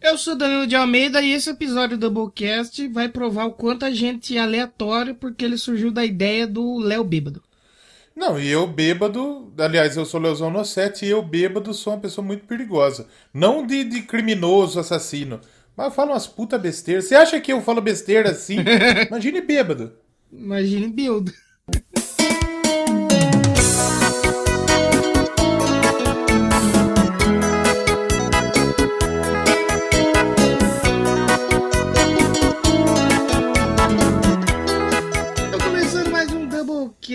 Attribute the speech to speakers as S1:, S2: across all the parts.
S1: Eu sou Danilo de Almeida e esse episódio do Doublecast vai provar o quanto a gente é aleatório porque ele surgiu da ideia do Léo Bêbado.
S2: Não, e eu bêbado, aliás, eu sou Leozão Nossetti e eu bêbado sou uma pessoa muito perigosa. Não de, de criminoso, assassino, mas eu falo umas puta besteiras. Você acha que eu falo besteira assim? Imagine bêbado.
S1: Imagine Build.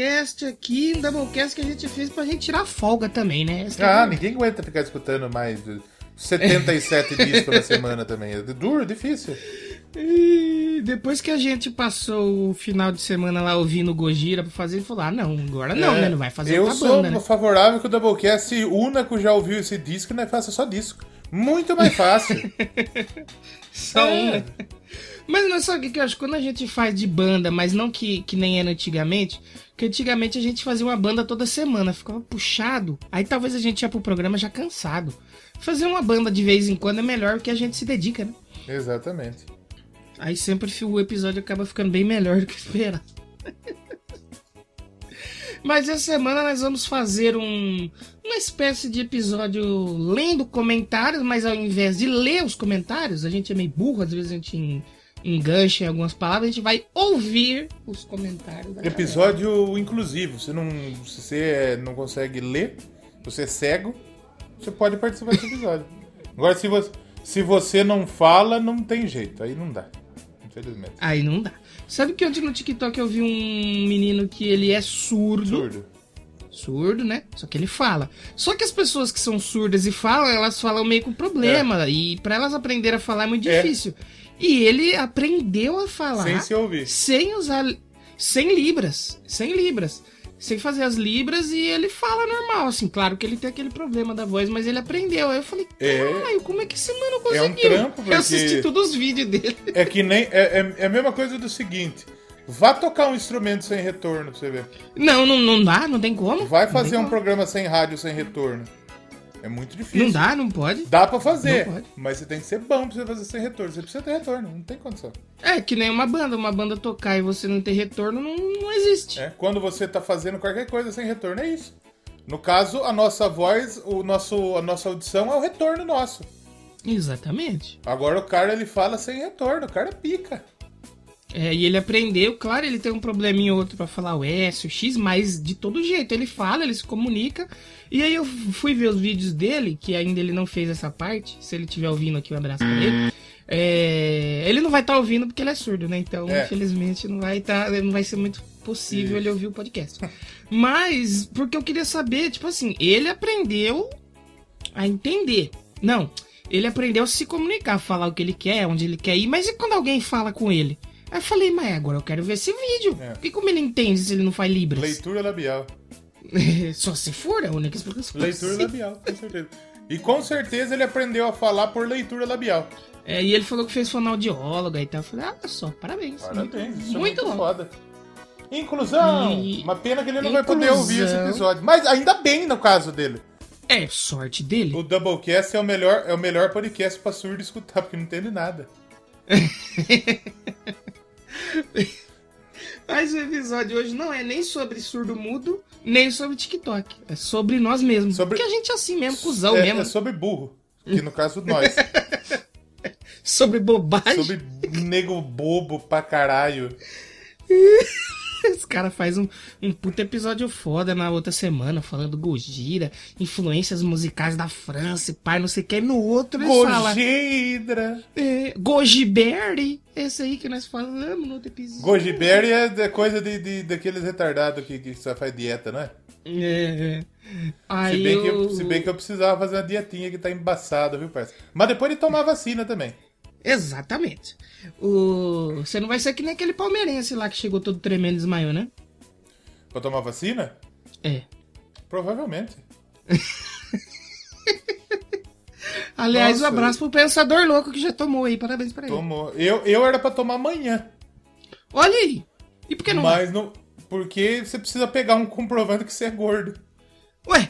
S1: Doublecast aqui, um Doublecast que a gente fez pra gente tirar folga também, né? Essa que é
S2: Ah,
S1: verdade.
S2: ninguém aguenta ficar escutando mais de 77 discos na semana também. É duro, difícil.
S1: E depois que a gente passou o final de semana lá ouvindo o Gojira pra fazer, ele falou: ah, não, agora não,
S2: É,
S1: né? Não vai fazer
S2: Eu sou
S1: banda, né?
S2: favorável que o Doublecast se una que já ouviu esse disco e não faça só disco. Muito mais fácil.
S1: Só um,
S2: É.
S1: né? Mas não sabe o que que eu acho? Quando a gente faz de banda, mas não que, que nem era antigamente, que antigamente a gente fazia uma banda toda semana, ficava puxado. Aí talvez a gente ia pro programa já cansado. Fazer uma banda de vez em quando é melhor porque a gente se dedica, né?
S2: Exatamente.
S1: Aí sempre o episódio acaba ficando bem melhor do que esperar. Mas essa semana nós vamos fazer um, uma espécie de episódio lendo comentários, mas ao invés de ler os comentários, a gente é meio burro, às vezes a gente en- engancha em algumas palavras, a gente vai ouvir os comentários. da galera.
S2: Episódio inclusivo. Se, não, se você é- não consegue ler, você é cego, você pode participar desse episódio. Agora, se você, se você não fala, não tem jeito. Aí não dá. Infelizmente.
S1: Aí não dá. Sabe que ontem no TikTok eu vi um menino que ele é surdo.
S2: Absurdo.
S1: Surdo, né? Só que ele fala. Só que as pessoas que são surdas e falam, elas falam meio com problema. E pra elas aprenderem a falar é muito
S2: É.
S1: E ele aprendeu a falar
S2: Sem se ouvir.
S1: sem usar. Sem libras. Sem libras. Sem fazer as libras e ele fala normal, assim. Claro que ele tem aquele problema da voz, mas ele aprendeu. Aí eu falei,
S2: É.
S1: caralho, como é que esse mano
S2: É
S1: conseguiu?
S2: um trampo, porque-
S1: Eu assisti todos os vídeos dele.
S2: É que nem. É, é- é a mesma coisa do seguinte. Vá tocar um instrumento sem retorno pra você ver.
S1: Não, não, não dá, não tem como.
S2: Vai fazer um
S1: como.
S2: programa sem rádio sem retorno. É muito difícil.
S1: Não dá, não pode.
S2: Dá pra fazer, mas você tem que ser bom pra você fazer sem retorno. Você precisa ter retorno, não tem condição.
S1: É que nem uma banda, uma banda tocar e você não ter retorno não, não existe.
S2: É, Quando você tá fazendo qualquer coisa sem retorno, é isso. No caso, a nossa voz, o nosso, a nossa audição é o retorno nosso.
S1: Exatamente.
S2: Agora o cara ele fala sem retorno, o cara pica.
S1: É, e ele aprendeu, claro, ele tem um probleminha ou outro pra falar o S, o X, mas de todo jeito, ele fala, ele se comunica. E aí eu fui ver os vídeos dele, que ainda ele não fez essa parte. Se ele estiver ouvindo aqui, um abraço pra ele. É, ele não vai estar ouvindo porque ele é surdo, né? Então,
S2: É.
S1: infelizmente, não vai tá, não vai ser muito possível
S2: Isso.
S1: ele ouvir o podcast. Mas, porque eu queria saber, tipo assim, ele aprendeu a entender. Não, ele aprendeu a se comunicar, falar o que ele quer, onde ele quer ir, mas e quando alguém fala com ele? Aí eu falei, mas agora eu quero ver esse vídeo.
S2: É.
S1: E como ele entende se ele não faz Libras?
S2: Leitura labial.
S1: Só se for, é a única explicação.
S2: Leitura labial, com certeza. E com certeza ele aprendeu a falar por leitura labial.
S1: É, e ele falou que fez fonoaudióloga e tal. Eu falei, ah, só, parabéns.
S2: Parabéns, isso
S1: muito,
S2: é
S1: bom.
S2: foda. Inclusão!
S1: E-
S2: Uma pena que ele não vai poder
S1: Inclusão.
S2: ouvir esse episódio. Mas ainda bem no caso dele.
S1: É, sorte dele.
S2: O Doublecast é o melhor, é o melhor podcast pra surdo escutar, porque não entende nada.
S1: Mas o episódio hoje não é nem sobre surdo mudo, nem sobre TikTok. É sobre nós mesmos.
S2: Sobre-
S1: Porque a gente é assim mesmo, cuzão
S2: é,
S1: mesmo.
S2: é sobre burro. Que no caso nós.
S1: Sobre bobagem.
S2: sobre nego bobo pra caralho.
S1: Esse cara faz um, um puta episódio foda na outra semana, falando Gojira, influências musicais da França, e pai, não sei o que. No outro ele fala
S2: Gojidra.
S1: é, Gojiberry, esse aí que nós falamos no outro episódio.
S2: Gojiberry é coisa de, de- daqueles retardados que, que só faz dieta, não é?
S1: É. Aí
S2: Se bem, que
S1: eu...
S2: eu, se bem que eu precisava fazer uma dietinha que tá embaçada, viu, parceiro? Mas depois de tomar vacina também.
S1: Exatamente. O... Você não vai ser que nem aquele palmeirense lá que chegou todo tremendo e desmaiou, né?
S2: Pra tomar vacina?
S1: É.
S2: Provavelmente.
S1: Aliás, um
S2: Nossa.
S1: abraço pro Pensador Louco que já tomou aí. Parabéns pra ele.
S2: Tomou. Eu, eu era pra tomar amanhã.
S1: Olha aí. E por que não?
S2: Mas não. Porque você precisa pegar um comprovante que você é gordo.
S1: Ué.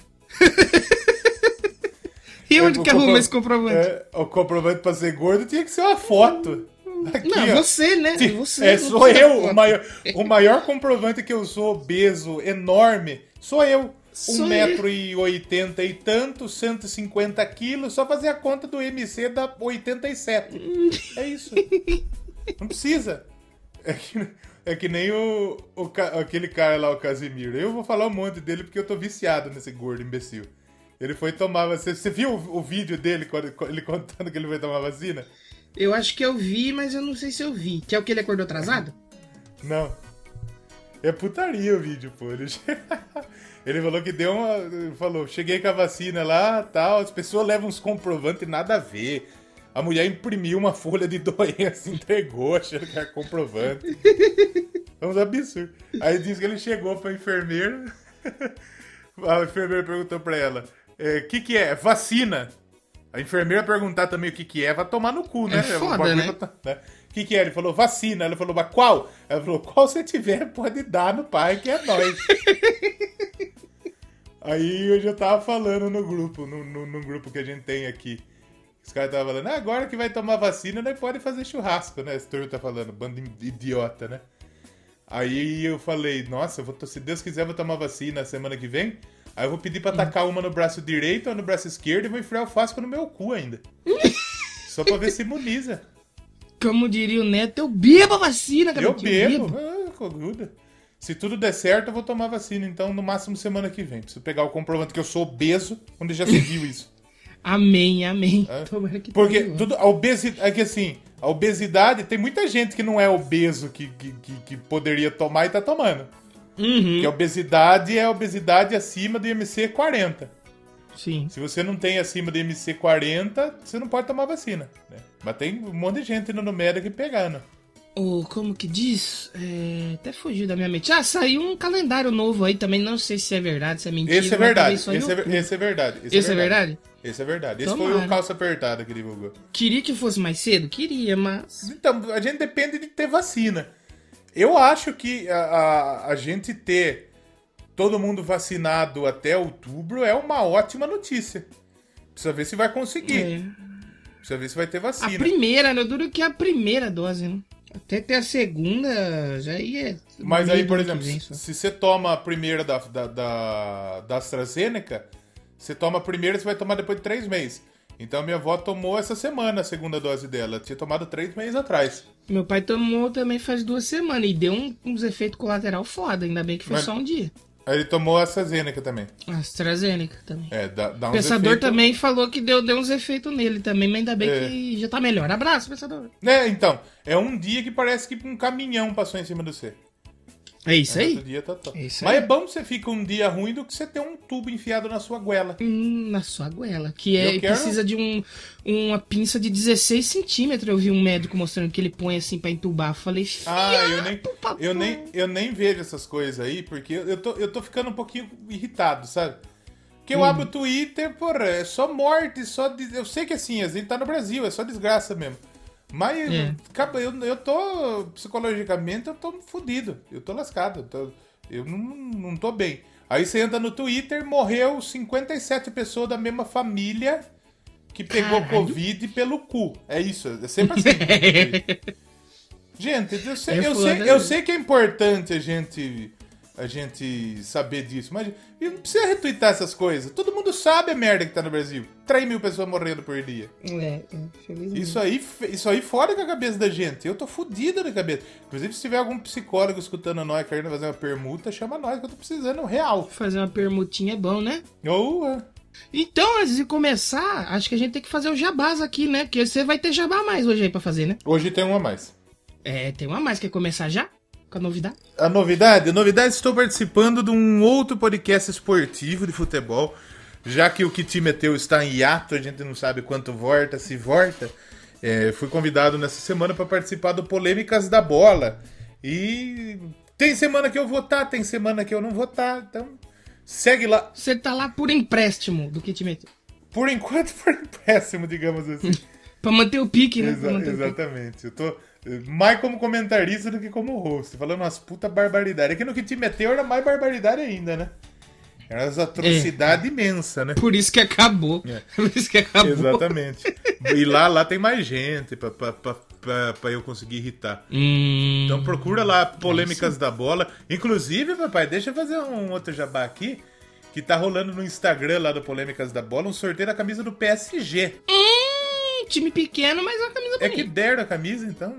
S1: E onde que arruma esse comprovante?
S2: É, o comprovante pra ser gordo tinha que ser uma foto. Aqui,
S1: não,
S2: ó.
S1: você, né? Você,
S2: é, sou eu. O maior, o maior comprovante que eu sou obeso, enorme, sou eu.
S1: Sou
S2: 1,80m e tanto, 150 quilos, só fazer a conta do MC dá 87. É isso. Não precisa. É que, é que nem o, o aquele cara lá, o Casimiro. Eu vou falar um monte dele porque eu tô viciado nesse gordo imbecil. Ele foi tomar vacina. Você viu o, o vídeo dele, quando, ele contando que ele foi tomar vacina?
S1: Eu acho que eu vi, mas eu não sei se eu vi. Que é o que ele acordou atrasado?
S2: Não. É putaria o vídeo, pô. Ele, ele falou que deu uma. Falou, cheguei com a vacina lá tal. As pessoas levam uns comprovantes nada a ver. A mulher imprimiu uma folha de doença, entregou, achando que era comprovante. É uns absurdos. Aí disse que ele chegou pra enfermeira. A enfermeira perguntou pra ela: o que, que é? Vacina. A enfermeira perguntar também o que, que é, vai tomar no cu, né?
S1: É foda, né?
S2: tá- né? O que, que é? Ele falou vacina. Ela falou, mas qual? Ela falou, qual você tiver, pode dar no pai, que é nós. Aí eu já tava falando no grupo, no, no, no grupo que a gente tem aqui. Os caras estavam falando, ah, agora que vai tomar vacina, nós pode fazer churrasco, né? Esse turno tá falando, bando de idiota, né? Aí eu falei, nossa, eu vou, se Deus quiser, eu vou tomar vacina semana que vem. Aí eu vou pedir pra tacar uma no braço direito, uma no braço esquerdo e vou enfiar o fasco no meu cu ainda. Só pra ver se imuniza.
S1: Como diria o Neto, eu bebo a vacina,
S2: Eu
S1: garotinho.
S2: bebo. Ah. Se tudo der certo, eu vou tomar vacina, então, no máximo semana que vem. Preciso pegar o comprovante que eu sou obeso, onde já se viu isso.
S1: Amém, amém. Tomara que
S2: Porque
S1: tenha.
S2: tudo, a obesidade. É que assim, a obesidade, tem muita gente que não é obeso que, que, que, que poderia tomar e tá tomando.
S1: Uhum,
S2: Que a obesidade é a obesidade acima do IMC 40.
S1: sim.
S2: Se você não tem acima do IMC 40, você não pode tomar vacina. né? Mas tem um monte de gente indo no médico e pegando.
S1: Ou como que diz? É, até fugiu da minha mente. Ah, saiu um calendário novo aí também. Não sei se é verdade, se é mentira.
S2: Esse é verdade.
S1: só em
S2: Esse é,
S1: outubro.
S2: esse é verdade.
S1: Esse é verdade?
S2: Esse é verdade. Esse foi
S1: Tomara.
S2: o calça apertada que divulgou.
S1: Queria que fosse mais cedo? Queria, mas.
S2: Então, a gente depende de ter vacina. Eu acho que a, a, a gente ter todo mundo vacinado até outubro é uma ótima notícia. Precisa ver se vai conseguir.
S1: É.
S2: Precisa ver se vai ter
S1: A
S2: vacina.
S1: primeira, né? Duro que a primeira dose, né? Até ter a segunda, já ia.
S2: Mas
S1: meio
S2: aí, por exemplo,
S1: vem
S2: se você toma a primeira da, da, da, da AstraZeneca, você toma a primeira, você vai tomar depois de três meses. Então minha avó tomou essa semana a segunda dose dela. Tinha tomado três meses atrás.
S1: Meu pai tomou também faz duas semanas e deu um- uns efeitos colaterais foda. Ainda bem que foi
S2: Mas-
S1: só um dia.
S2: Ele tomou a AstraZeneca também.
S1: AstraZeneca também.
S2: É, dá, dá
S1: O
S2: uns
S1: pensador também falou que deu, deu uns efeitos nele também, mas ainda bem
S2: É.
S1: que já tá melhor. Abraço, pensador.
S2: É, então, é um dia que parece que um caminhão passou em cima de você.
S1: É isso aí?
S2: Dia tá, tá.
S1: É isso
S2: Mas
S1: aí.
S2: é bom que você fica um dia ruim do que você ter um tubo enfiado na sua goela.
S1: Hum, na sua goela. Que é,
S2: quero-
S1: precisa de um, uma pinça de 16 centímetros. Eu vi um médico mostrando que ele põe assim pra entubar. Eu Falei,
S2: Ah, eu nem,
S1: papai.
S2: eu nem, eu nem vejo essas coisas aí, porque eu tô, eu tô ficando um pouquinho irritado, sabe? Porque eu
S1: Hum.
S2: abro o Twitter, porra, é só morte, só. des- Eu sei que assim, a gente tá no Brasil, é só desgraça mesmo. Mas
S1: É.
S2: acaba- eu, eu tô, psicologicamente, eu tô fudido. Eu tô lascado. Eu, tô- eu não, não tô bem. Aí você entra no Twitter, morreu 57 pessoas da mesma família que pegou
S1: Caralho.
S2: Covid pelo cu. É isso, é sempre assim. Gente, eu sei,
S1: É
S2: eu, sei,
S1: né?
S2: eu sei que é importante a gente, a gente saber disso, mas não precisa retweetar essas coisas. Todo mundo sabe a merda que tá no Brasil. 3 mil pessoas morrendo por dia.
S1: É, é, felizmente.
S2: Isso aí, isso aí fora com a cabeça da gente. Eu tô fudido na cabeça. Inclusive, se tiver algum psicólogo escutando nós querendo fazer uma permuta, chama nós que eu tô precisando real.
S1: Fazer uma permutinha é bom, né?
S2: Ou é.
S1: Então, antes de começar, acho que a gente tem que fazer o jabás aqui, né? Porque você vai ter jabá mais hoje aí pra fazer, né?
S2: Hoje tem uma a mais.
S1: É, tem uma mais. Quer começar já? Com a novidade?
S2: A novidade? A novidade, estou participando de um outro podcast esportivo de futebol. Já que o que te meteu está em hiato, a gente não sabe quanto volta, se volta. É, fui convidado nessa semana para participar do Polêmicas da Bola. E tem semana que eu vou estar, tem semana que eu não vou estar. Então, segue lá.
S1: Você tá lá por empréstimo do que te meteu.
S2: Por enquanto, por péssimo, digamos assim.
S1: Pra manter o pique, né?
S2: Exa-
S1: o pique.
S2: exatamente. Eu tô mais como comentarista do que como host. Falando umas puta barbaridade. É que no que te meteu era mais barbaridade ainda, né? Era as atrocidades é. imensas, né?
S1: Por isso que acabou. É. Por isso que acabou.
S2: Exatamente. E lá, lá tem mais gente pra, pra, pra, pra, pra eu conseguir irritar.
S1: Hum,
S2: então procura lá polêmicas da bola. Inclusive, papai, deixa eu fazer um outro jabá aqui. Que tá rolando no Instagram lá do Polêmicas da Bola um sorteio da camisa do PSG.
S1: Hum, time pequeno, mas é uma camisa bonita.
S2: É que deram a camisa, então.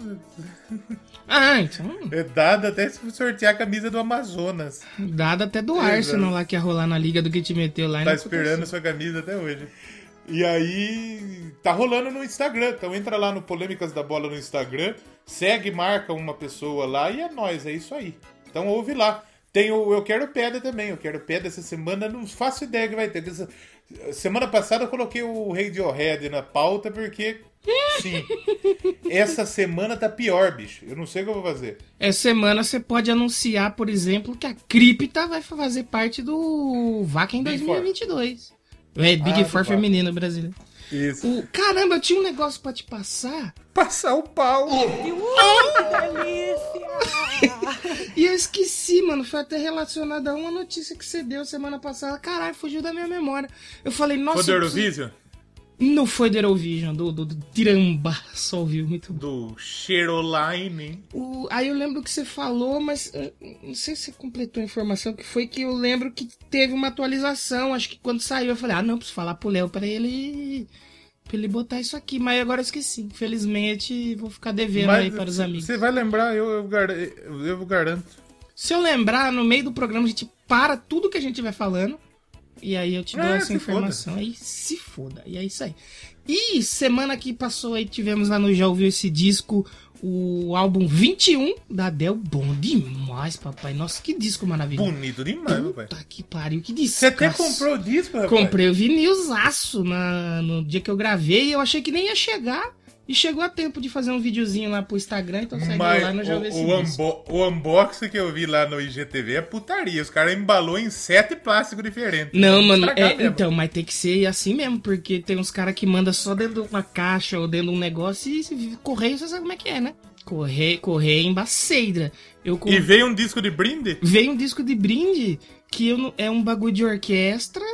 S1: Ah, então.
S2: É dado até se sortear a camisa do Amazonas.
S1: Dado até do é, Arsenal lá que ia rolar na liga do que te meteu lá.
S2: Tá esperando sua camisa até hoje. E aí, tá rolando no Instagram. Então entra lá no Polêmicas da Bola no Instagram, segue, marca uma pessoa lá e é nós, é isso aí. Então ouve lá. Tem o Eu Quero Pedra também. Eu Quero Pedra essa semana, não faço ideia que vai ter. Semana passada eu coloquei o Radiohead na pauta porque. Sim. essa semana tá pior, bicho. Eu não sei o que eu vou fazer.
S1: Essa semana você pode anunciar, por exemplo, que a Cripta vai fazer parte do VAC em 2022. É Big ah, Four feminino brasileiro.
S2: Isso.
S1: O, caramba, eu tinha um negócio pra te passar.
S2: Passar o pau.
S1: Oh, delícia! e eu esqueci, mano. Foi até relacionado a uma notícia que você deu semana passada. Caralho, fugiu da minha memória. Eu falei, nossa.
S2: Foi do Eurovision?
S1: Não foi do Eurovision, do, do, do Tiramba, só ouviu muito
S2: bom. Do Cheroline.
S1: O, aí eu lembro que você falou, mas não sei se você completou a informação, que foi que eu lembro que teve uma atualização. Acho que quando saiu eu falei, ah, não, preciso falar pro Léo pra ele. Ele botar isso aqui. Mas agora eu esqueci. Infelizmente, vou ficar devendo mas aí para os amigos.
S2: Você vai lembrar, eu, eu, eu, eu garanto.
S1: Se eu lembrar, no meio do programa a gente para tudo que a gente estiver falando. E aí eu te dou é, essa informação. Foda. Aí se foda. E é isso aí. E semana que passou aí, tivemos lá no Já Ouviu esse disco, o álbum 21 da Adele. Bom demais, papai. Nossa, que disco maravilhoso.
S2: Bonito demais,
S1: Puta papai. que pariu, que disco.
S2: Você até comprou o disco, rapaz?
S1: Comprei o vinilzaço na, no dia que eu gravei. Eu achei que nem ia chegar. E chegou a tempo de fazer um videozinho lá pro Instagram, então segue Mas lá no o,
S2: o, unbo o unboxing que eu vi lá no IGTV é putaria. Os caras embalou em sete plásticos diferentes.
S1: Não, mano, é, então, mas tem que ser assim mesmo, porque tem uns caras que mandam só dentro de uma caixa ou dentro de um negócio e correio, você sabe como é que é, né? Correio, correio embaceira. Eu
S2: E veio um disco de brinde?
S1: Veio um disco de brinde que eu, é um bagulho de orquestra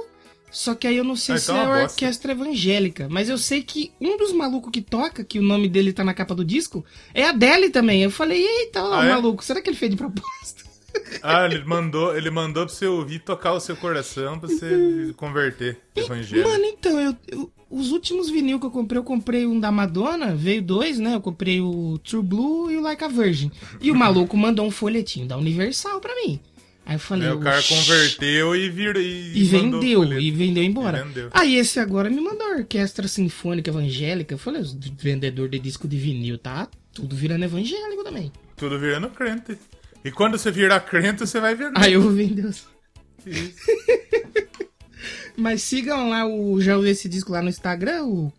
S1: só que aí eu não sei ah, se então é, é orquestra evangélica. Mas eu sei que um dos malucos que toca, que o nome dele tá na capa do disco, é a Deli também. Eu falei, eita, ó, ah, é? maluco, será que ele fez de propósito?
S2: Ah, ele mandou, ele mandou pra você ouvir tocar o seu coração pra você converter evangélico.
S1: Mano, então, eu, eu, os últimos vinil que eu comprei, eu comprei um da Madonna, veio dois, né? Eu comprei o True Blue e o Like a Virgin. E o maluco mandou um folhetinho da Universal pra mim. Aí eu falei. Aí
S2: o cara converteu e virou. E,
S1: e vendeu, e vendeu embora. Vendeu. Aí esse agora me mandou a orquestra sinfônica evangélica. Eu falei, vendedor de disco de vinil, tá? Tudo virando evangélico também.
S2: Tudo virando crente. E quando você virar crente, você vai vender.
S1: Aí eu vou vender. Isso. Mas sigam lá o Já esse disco lá no Instagram, o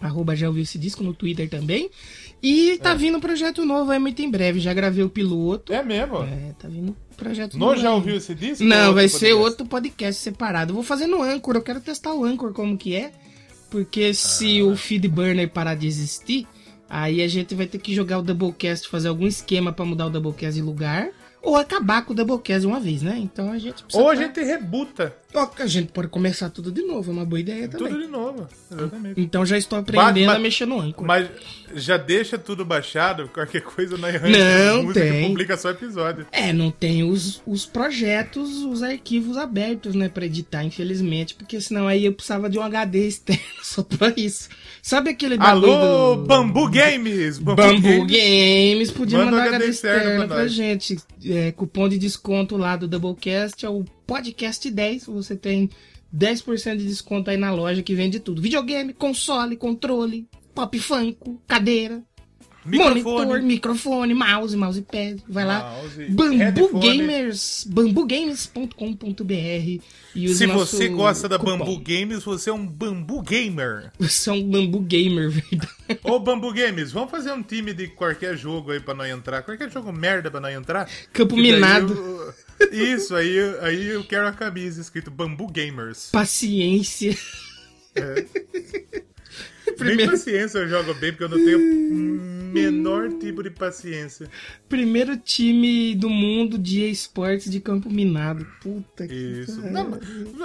S1: arroba já esse disco no Twitter também. E tá é. vindo um projeto novo aí muito em breve. Já gravei o piloto.
S2: É mesmo?
S1: É, tá vindo projeto
S2: Não já ouviu esse disco?
S1: Não, vai ser outro podcast separado. Eu vou fazer no Anchor, eu quero testar o Anchor como que é. Porque se ah. o feed burner parar de existir, aí a gente vai ter que jogar o Doublecast, fazer algum esquema para mudar o Doublecast de lugar ou acabar com o Doublecast uma vez, né? Então a gente
S2: Ou a gente rebuta.
S1: A gente pode começar tudo de novo, é uma boa ideia também.
S2: Tudo de novo, exatamente.
S1: Então já estou aprendendo mas, a mexer no Anchor.
S2: Mas já deixa tudo baixado, qualquer coisa na
S1: Não música tem.
S2: publica só episódio.
S1: É, não tem os, os projetos, os arquivos abertos, né, pra editar, infelizmente, porque senão aí eu precisava de um HD externo só pra isso. Sabe aquele
S2: Alô, do... Bambu Games!
S1: Bambu, Bambu Games. Games, podia Manda mandar HD externo pra, pra gente. É, cupom de desconto lá do Doublecast é o podcast 10. Você tem 10% de desconto aí na loja que vende tudo: videogame, console, controle, pop funk, cadeira, Microfone. Monitor, microfone, mouse, mousepad. Vai lá. Bambu Gamers. bambugames.com.br.
S2: Se você gosta da cupom. Bambu Games, você é um Bambu Gamer.
S1: Você é um Bambu Gamer,
S2: verdade. Ô, Bambu Games, vamos fazer um time de qualquer jogo aí pra nós entrar. Qualquer jogo merda pra nós entrar.
S1: Campo minado.
S2: Eu... Isso, aí, aí eu quero a camisa escrito Bambu Gamers.
S1: Paciência. É. Primeiro,
S2: paciência eu jogo bem, porque eu não tenho o menor tipo de paciência.
S1: primeiro time do mundo de esportes de campo minado. Puta que.
S2: Isso. Não,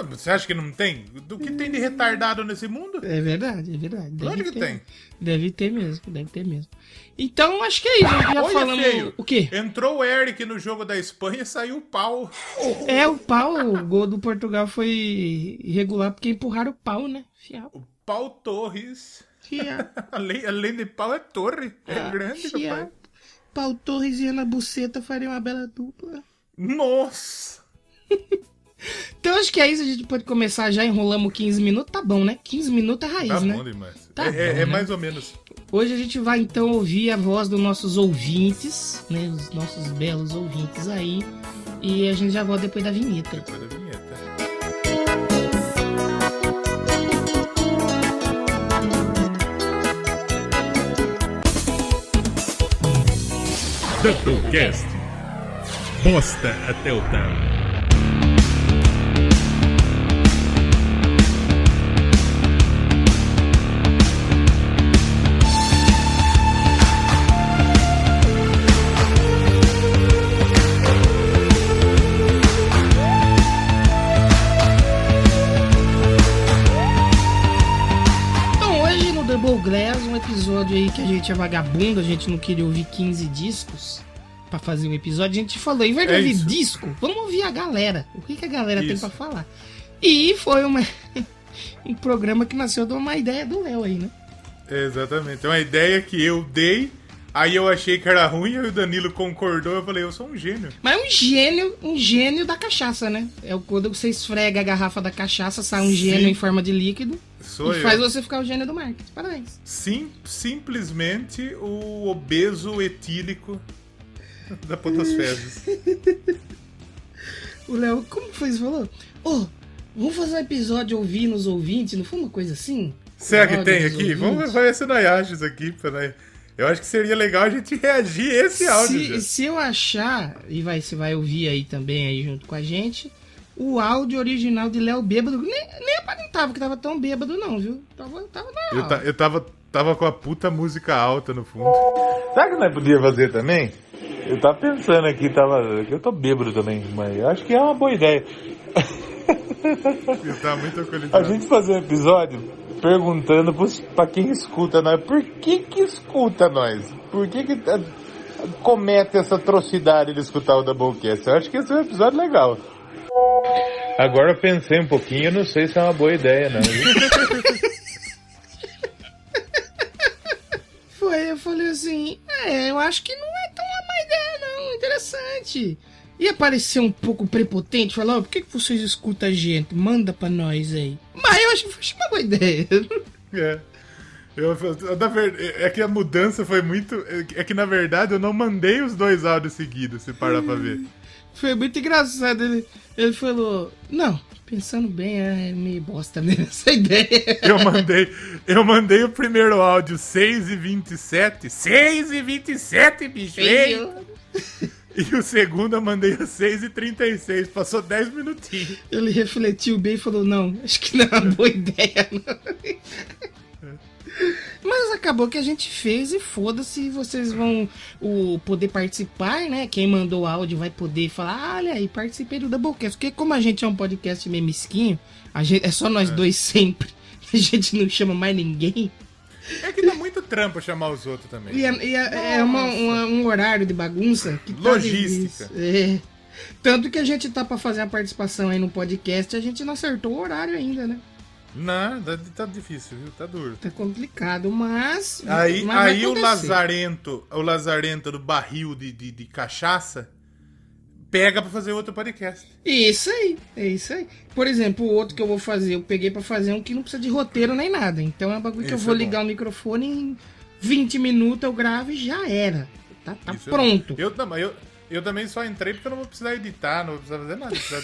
S2: você acha que não tem? Do que tem de retardado nesse mundo?
S1: É verdade, é verdade. Deve
S2: que
S1: ter.
S2: tem.
S1: Deve ter mesmo, deve ter mesmo. Então, acho que é isso. Já
S2: Olha,
S1: falamos.
S2: feio.
S1: O quê?
S2: Entrou o Eric no jogo da Espanha e saiu o pau.
S1: É, o pau, o gol do Portugal foi irregular porque empurraram o pau, né? Fiel.
S2: O pau Torres.
S1: Fiel.
S2: Além, além de pau é torre. É
S1: Ah,
S2: grande,
S1: fiel.
S2: rapaz.
S1: Pau Torres e Ana Buceta fariam uma bela dupla.
S2: Nossa!
S1: Então acho que é isso, a gente pode começar já, enrolamos 15 minutos, tá bom, né? 15 minutos é raiz,
S2: Tá
S1: né?
S2: bom demais.
S1: Tá
S2: é
S1: bom,
S2: é- é
S1: né?
S2: mais ou menos.
S1: Hoje a gente vai então ouvir a voz dos nossos ouvintes, né? Os nossos belos ouvintes aí. E a gente já volta depois da vinheta.
S2: Depois da vinheta.
S3: Doublecast. Bosta até o talo.
S1: Glass, um episódio aí que a gente é vagabundo, a gente não queria ouvir 15 discos pra fazer um episódio, a gente falou, em vez de
S2: É
S1: ouvir
S2: isso.
S1: disco, vamos ouvir a galera. O que, que a galera tem
S2: Isso.
S1: pra falar? E foi uma, um programa que nasceu de uma ideia do Léo aí, né?
S2: Exatamente. É uma ideia que eu dei, aí eu achei que era ruim, aí o Danilo concordou, eu falei, eu sou um gênio.
S1: Mas um gênio, um gênio da cachaça, né? É o quando você esfrega a garrafa da cachaça, sai um
S2: Sim.
S1: gênio em forma de líquido
S2: Sou
S1: e
S2: eu.
S1: faz você ficar o gênio do marketing. Parabéns.
S2: Sim, simplesmente o obeso etílico da Potosfera.
S1: O Léo, como foi isso? Falou? Ô, vamos fazer um episódio ouvindo os ouvintes, não foi uma coisa assim?
S2: Será que tem aqui?
S1: ouvintes?
S2: Vamos ver se nós achamos isso aqui. Pra. Eu acho que seria legal a gente reagir a esse áudio.
S1: Se,
S2: já.
S1: se eu achar, e vai, você vai ouvir aí também aí junto com a gente, o áudio original de Léo bêbado, nem, nem aparentava que tava tão bêbado não, viu? Tava, tava
S2: Eu,
S1: normal.
S2: ta- eu tava, tava com a puta música alta no fundo. Será que nós podíamos fazer também? Eu tava pensando aqui, tava. Eu tô bêbado também, mas eu acho que é uma boa ideia. Eu tava muito.
S4: A gente fazer um episódio perguntando pra quem escuta nós, por que que escuta nós? Por que que ah, comete essa atrocidade de escutar o Doublecast? Eu acho que esse é um episódio legal. Agora eu pensei um pouquinho, eu não sei se é uma boa ideia, não.
S1: Foi, eu falei assim, é, eu acho que não é tão uma má ideia não, interessante. Ia parecer um pouco prepotente, falar, ó, por que, que vocês escutam a gente? Manda pra nós aí. Mas eu acho que foi uma boa ideia.
S2: É. Eu, na ver- é que a mudança foi muito. É que na verdade eu não mandei os dois áudios seguidos, se parar pra ver.
S1: Foi muito engraçado. Ele, ele falou: Não, pensando bem, é meio bosta mesmo essa ideia.
S2: Eu mandei, eu mandei o primeiro áudio 6 e 27. 6 e 27, bicho! ei! E o segundo eu mandei o 6 e 36. Passou 10 minutinhos.
S1: Ele refletiu bem e falou: Não, acho que não é uma boa ideia, não. Mas acabou que a gente fez e foda-se, vocês vão o, poder participar, né? Quem mandou o áudio vai poder falar, olha aí, participei do Doublecast. Porque como a gente é um podcast meio mesquinho, a gente, é só nós dois sempre, a gente não chama mais ninguém.
S2: É que dá muito trampo chamar os outros também.
S1: E é, e é- é uma- uma- um horário de bagunça que tá
S2: Logística.
S1: difícil. É. Tanto que a gente tá pra fazer a participação aí no podcast, a gente não acertou o horário ainda, né?
S2: Não, tá, tá difícil, viu? Tá duro.
S1: Tá complicado, mas.
S2: Aí,
S1: mas
S2: aí o. Lazarento, o Lazarento do barril de, de, de cachaça, pega pra fazer outro podcast.
S1: Isso aí, é isso aí. Por exemplo, o outro que eu vou fazer, eu peguei pra fazer um que não precisa de roteiro nem nada. Então é um bagulho que eu
S2: Isso
S1: vou
S2: é
S1: ligar o microfone em 20 minutos eu gravo e já era. Tá, tá
S2: Isso é
S1: pronto.
S2: Eu, mas eu, eu também só entrei porque eu não vou precisar editar, não vou precisar fazer nada. Editar.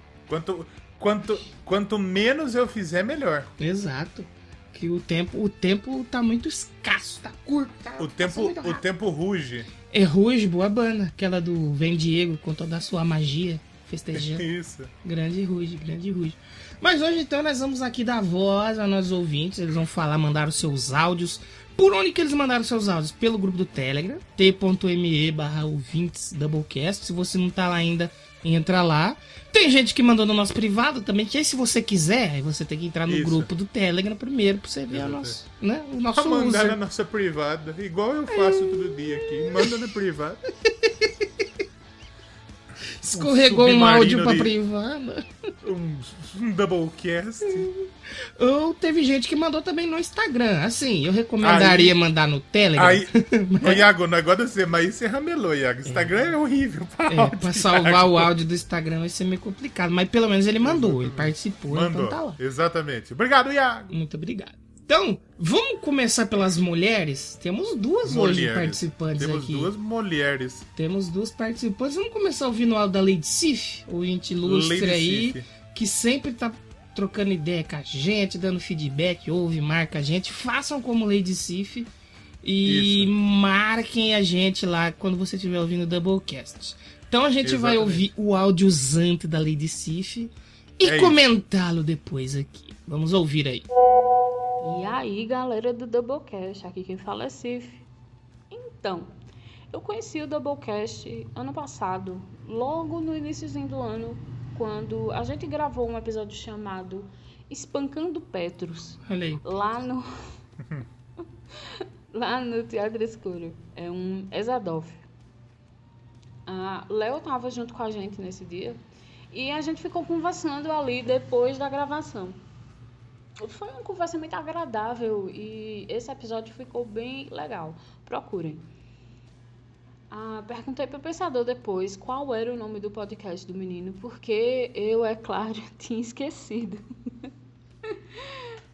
S2: quanto, quanto, quanto menos eu fizer, melhor.
S1: Exato. Que o tempo, o tempo tá muito escasso, tá curto, tá
S2: O tempo, o tempo ruge.
S1: É Ruge, boa banda. Aquela do Vem Diego com toda a sua magia. festejando.
S2: Isso.
S1: Grande Ruge, grande Ruge. Mas hoje então nós vamos aqui dar voz a nossos ouvintes, eles vão falar, mandar os seus áudios. Por onde que eles mandaram seus áudios? Pelo grupo do Telegram, t.me barra ouvintes Doublecast. Se você não tá lá ainda, entra lá. Tem gente que mandou no nosso privado também, que aí se você quiser, você tem que entrar no
S2: Isso.
S1: grupo do Telegram primeiro pra você ver nosso, né, o nosso
S2: Pra mandar
S1: user.
S2: na nossa privada, igual eu faço todo dia aqui. Manda na privada.
S1: Escorregou um,
S2: submarino
S1: áudio pra
S2: de-
S1: privada.
S2: Um, um doublecast.
S1: Ou teve gente que mandou também no Instagram. Assim, eu recomendaria
S2: Aí-
S1: mandar no Telegram.
S2: Aí, ô, Iago, o negócio de você, mas você ramelou, Iago. Instagram é, horrível. Pra,
S1: É,
S2: áudio,
S1: pra salvar
S2: Iago.
S1: o áudio do Instagram vai ser meio complicado. Mas pelo menos ele mandou, ele participou,
S2: Mandou.
S1: então tá lá.
S2: Exatamente. Obrigado, Iago.
S1: Muito obrigado. Então, vamos começar pelas mulheres. Temos duas hoje
S2: Mulheres.
S1: participantes
S2: Temos
S1: aqui.
S2: duas mulheres.
S1: Temos duas participantes. Vamos começar ouvindo o áudio da Lady Sif, ouvinte ilustre
S2: Lady
S1: aí, que sempre tá trocando ideia com a gente, dando feedback, ouve, marca a gente. Façam como Lady Sif e
S2: Isso.
S1: marquem a gente lá quando você estiver ouvindo o Doublecast. Então a gente vai
S2: Exatamente.
S1: ouvir o áudiozante da Lady Sif e
S2: É
S1: comentá-lo depois aqui. Vamos ouvir aí.
S5: E aí, galera do Doublecast, aqui quem fala é Cif. Então, eu conheci o Doublecast ano passado, logo no iníciozinho do ano, quando a gente gravou um episódio chamado Espancando Petros,
S1: Olha aí.
S5: lá no lá no Teatro Escuro. É um Exadolf. A Léo tava junto com a gente nesse dia e a gente ficou conversando ali depois da gravação. Foi uma conversa muito agradável e esse episódio ficou bem legal. Procurem. Ah, perguntei pro pensador depois qual era o nome do podcast do menino, porque eu, é claro, tinha esquecido.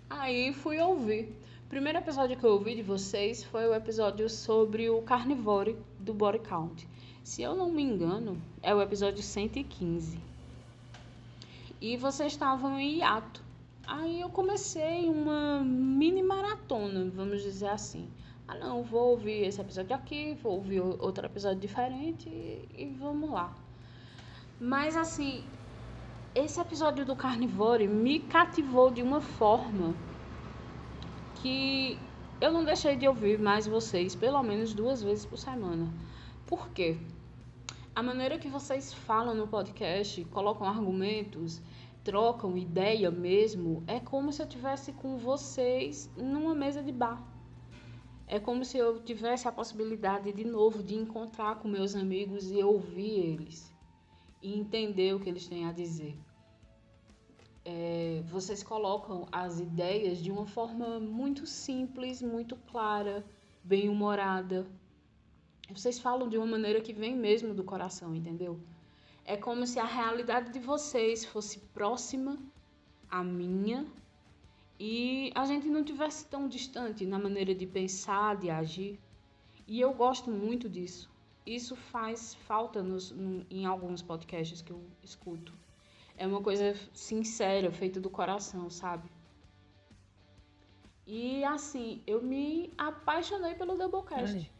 S5: Aí fui ouvir. O primeiro episódio que eu ouvi de vocês foi o episódio sobre o carnivore do Body Count. Se eu não me engano, é o episódio 115. E vocês estavam em hiato. Aí eu comecei uma mini maratona, vamos dizer assim. Ah não, vou ouvir esse episódio aqui, vou ouvir outro episódio diferente e, e vamos lá. Mas assim, esse episódio do Carnivore me cativou de uma forma que eu não deixei de ouvir mais vocês pelo menos duas vezes por semana. Por quê? A maneira que vocês falam no podcast, colocam argumentos, trocam ideia mesmo, é como se eu tivesse com vocês numa mesa de bar. É como se eu tivesse a possibilidade de novo de encontrar com meus amigos e ouvir eles e entender o que eles têm a dizer. É, vocês colocam as ideias de uma forma muito simples, muito clara, bem humorada. Vocês falam de uma maneira que vem mesmo do coração, entendeu? É como se a realidade de vocês fosse próxima à minha e a gente não tivesse tão distante na maneira de pensar, de agir. E eu gosto muito disso. Isso faz falta nos, no- em alguns podcasts que eu escuto. É uma coisa sincera, feita do coração, sabe? E assim, eu me apaixonei pelo Doublecast
S1: Ai.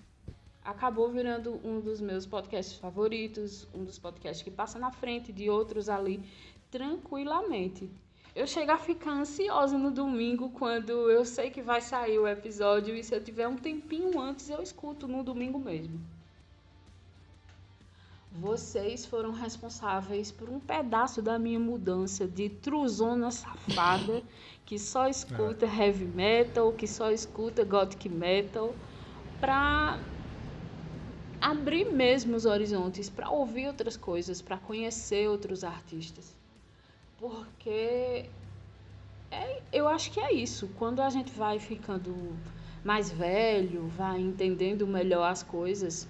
S5: Acabou virando um dos meus podcasts favoritos, um dos podcasts que passa na frente de outros ali tranquilamente. Eu chego a ficar ansiosa no domingo quando eu sei que vai sair o episódio e se eu tiver um tempinho antes eu escuto no domingo mesmo. Vocês foram responsáveis por um pedaço da minha mudança de truzona safada que só escuta heavy metal, que só escuta gothic metal, pra abrir mesmo os horizontes, pra ouvir outras coisas, pra conhecer outros artistas. Porque é, eu acho que é isso. Quando a gente vai ficando mais velho, vai entendendo melhor as coisas,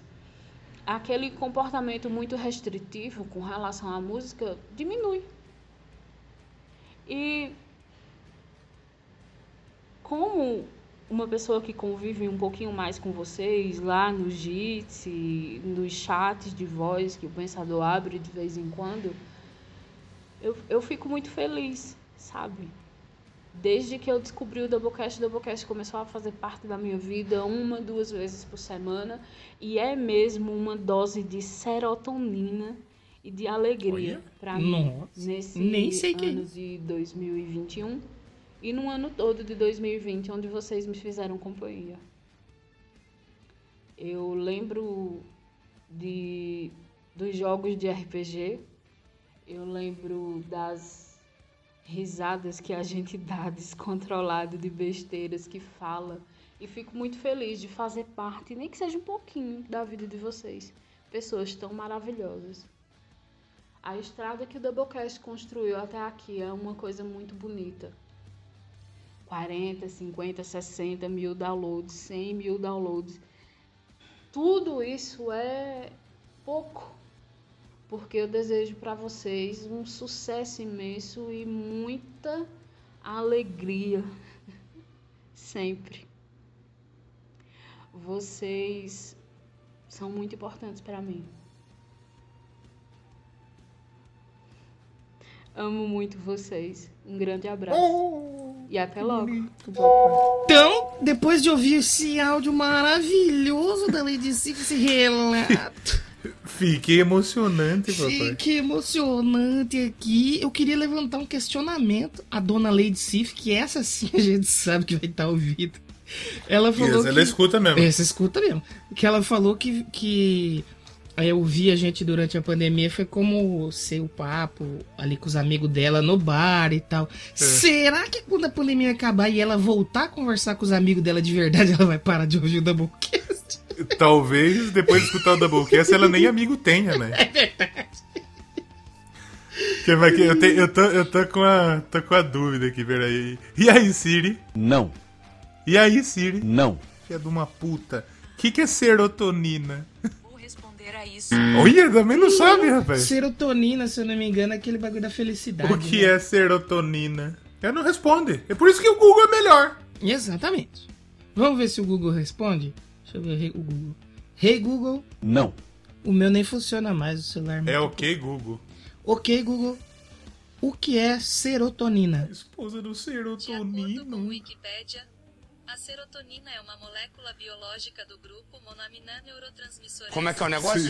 S5: aquele comportamento muito restritivo com relação à música diminui. E como uma pessoa que convive um pouquinho mais com vocês lá no Jitsi, nos chats de voz que o pensador abre de vez em quando, eu, eu fico muito feliz, sabe? Desde que eu descobri o Doublecast, o Doublecast começou a fazer parte da minha vida uma, duas vezes por semana. E é mesmo uma dose de serotonina e de alegria para mim
S1: Nossa,
S5: nesse
S1: nem sei que
S5: de 2021 e no ano todo de 2020, onde vocês me fizeram companhia. Eu lembro de dos jogos de RPG, eu lembro das risadas que a gente dá descontrolado de besteiras que fala e fico muito feliz de fazer parte, nem que seja um pouquinho, da vida de vocês. Pessoas tão maravilhosas. A estrada que o Doublecast construiu até aqui é uma coisa muito bonita. 40, 50, 60 mil downloads, 100 mil downloads. Tudo isso é pouco, porque eu desejo para vocês um sucesso imenso e muita alegria sempre. Vocês são muito importantes para mim. Amo muito vocês. Um grande abraço. E até logo.
S1: Então, depois de ouvir esse áudio maravilhoso da Lady Sif, esse relato,
S2: Fiquei emocionante, papai.
S1: que emocionante aqui, eu queria levantar um questionamento à dona Lady Sif, que essa sim a gente sabe que vai estar ouvindo. Ela falou que...
S2: ela escuta mesmo.
S1: Essa escuta mesmo. Que ela falou que, que eu vi a gente durante a pandemia foi como ser o papo ali com os amigos dela no bar e tal. Será que quando a pandemia acabar e ela voltar a conversar com os amigos dela de verdade, ela vai parar de ouvir o Doublecast?
S2: Talvez depois de escutar o Doublecast ela nem amigo tenha, né? É verdade. Eu, te- eu, tô, eu tô, com a, tô com a dúvida aqui, peraí. E aí, Siri?
S6: Não,
S2: E aí, Siri?
S6: não.
S2: Filha de uma puta. O que, que é serotonina?
S7: Isso.
S2: Olha, também não sabe, rapaz.
S1: Serotonina, se eu não me engano, é aquele bagulho da felicidade.
S2: O que
S1: né?
S2: é serotonina? Ela não responde. É por isso que o Google é melhor.
S1: Exatamente. Vamos ver se o Google responde? Deixa eu ver hey, o Google. Hey Google,
S6: Não.
S1: o meu nem funciona mais, o celular.
S2: É ok, Google.
S1: Ok, Google. O que é serotonina?
S2: Esposa do
S7: De acordo com
S2: serotonina.
S7: A serotonina é uma molécula biológica do grupo monoaminaneurotransmissora.
S8: Como é que é o negócio?
S7: do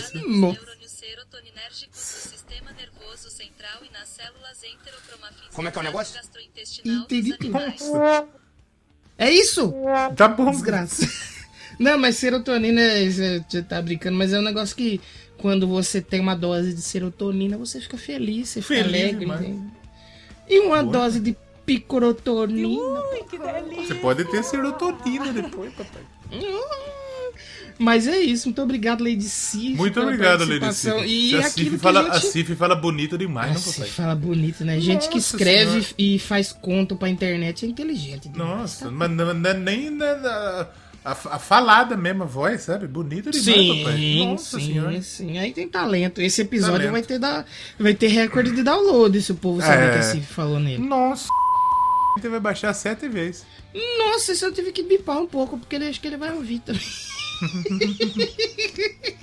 S7: sistema nervoso central e nas células
S8: Como é que é o negócio?
S7: animais.
S1: É isso?
S2: Tá bom.
S1: Desgraça. Não, mas serotonina, você tá brincando, mas é um negócio que quando você tem uma dose de serotonina, você fica feliz, você fica
S2: Feliz
S1: alegre. entende? E uma dose de picrotonina.
S2: Você pode ter serotonina depois, papai.
S1: Mas é isso, muito obrigado, Lady Sif.
S2: Muito obrigado, Lady. Cif.
S1: E
S2: a,
S1: é
S2: Cif
S1: que
S2: fala,
S1: a
S2: a
S1: gente...
S2: Cif fala bonito demais, não,
S1: Ah,
S2: papai?
S1: se fala bonito, né? Gente que escreve
S2: Senhora.
S1: e faz conto pra internet é inteligente. demais,
S2: Nossa,
S1: tá?
S2: mas não, não é nem na- a, a falada mesmo, a voz, sabe? Bonito demais,
S1: Sim,
S2: papai. Nossa
S1: sim,
S2: senhora.
S1: sim. Aí tem talento. Esse episódio
S2: Talento.
S1: vai ter, da... vai ter recorde de download se o povo saber
S2: É.
S1: que a Cif falou nele.
S2: Nossa, você vai baixar sete vezes.
S1: Nossa, isso eu tive que bipar um pouco, porque ele acho que ele vai ouvir também.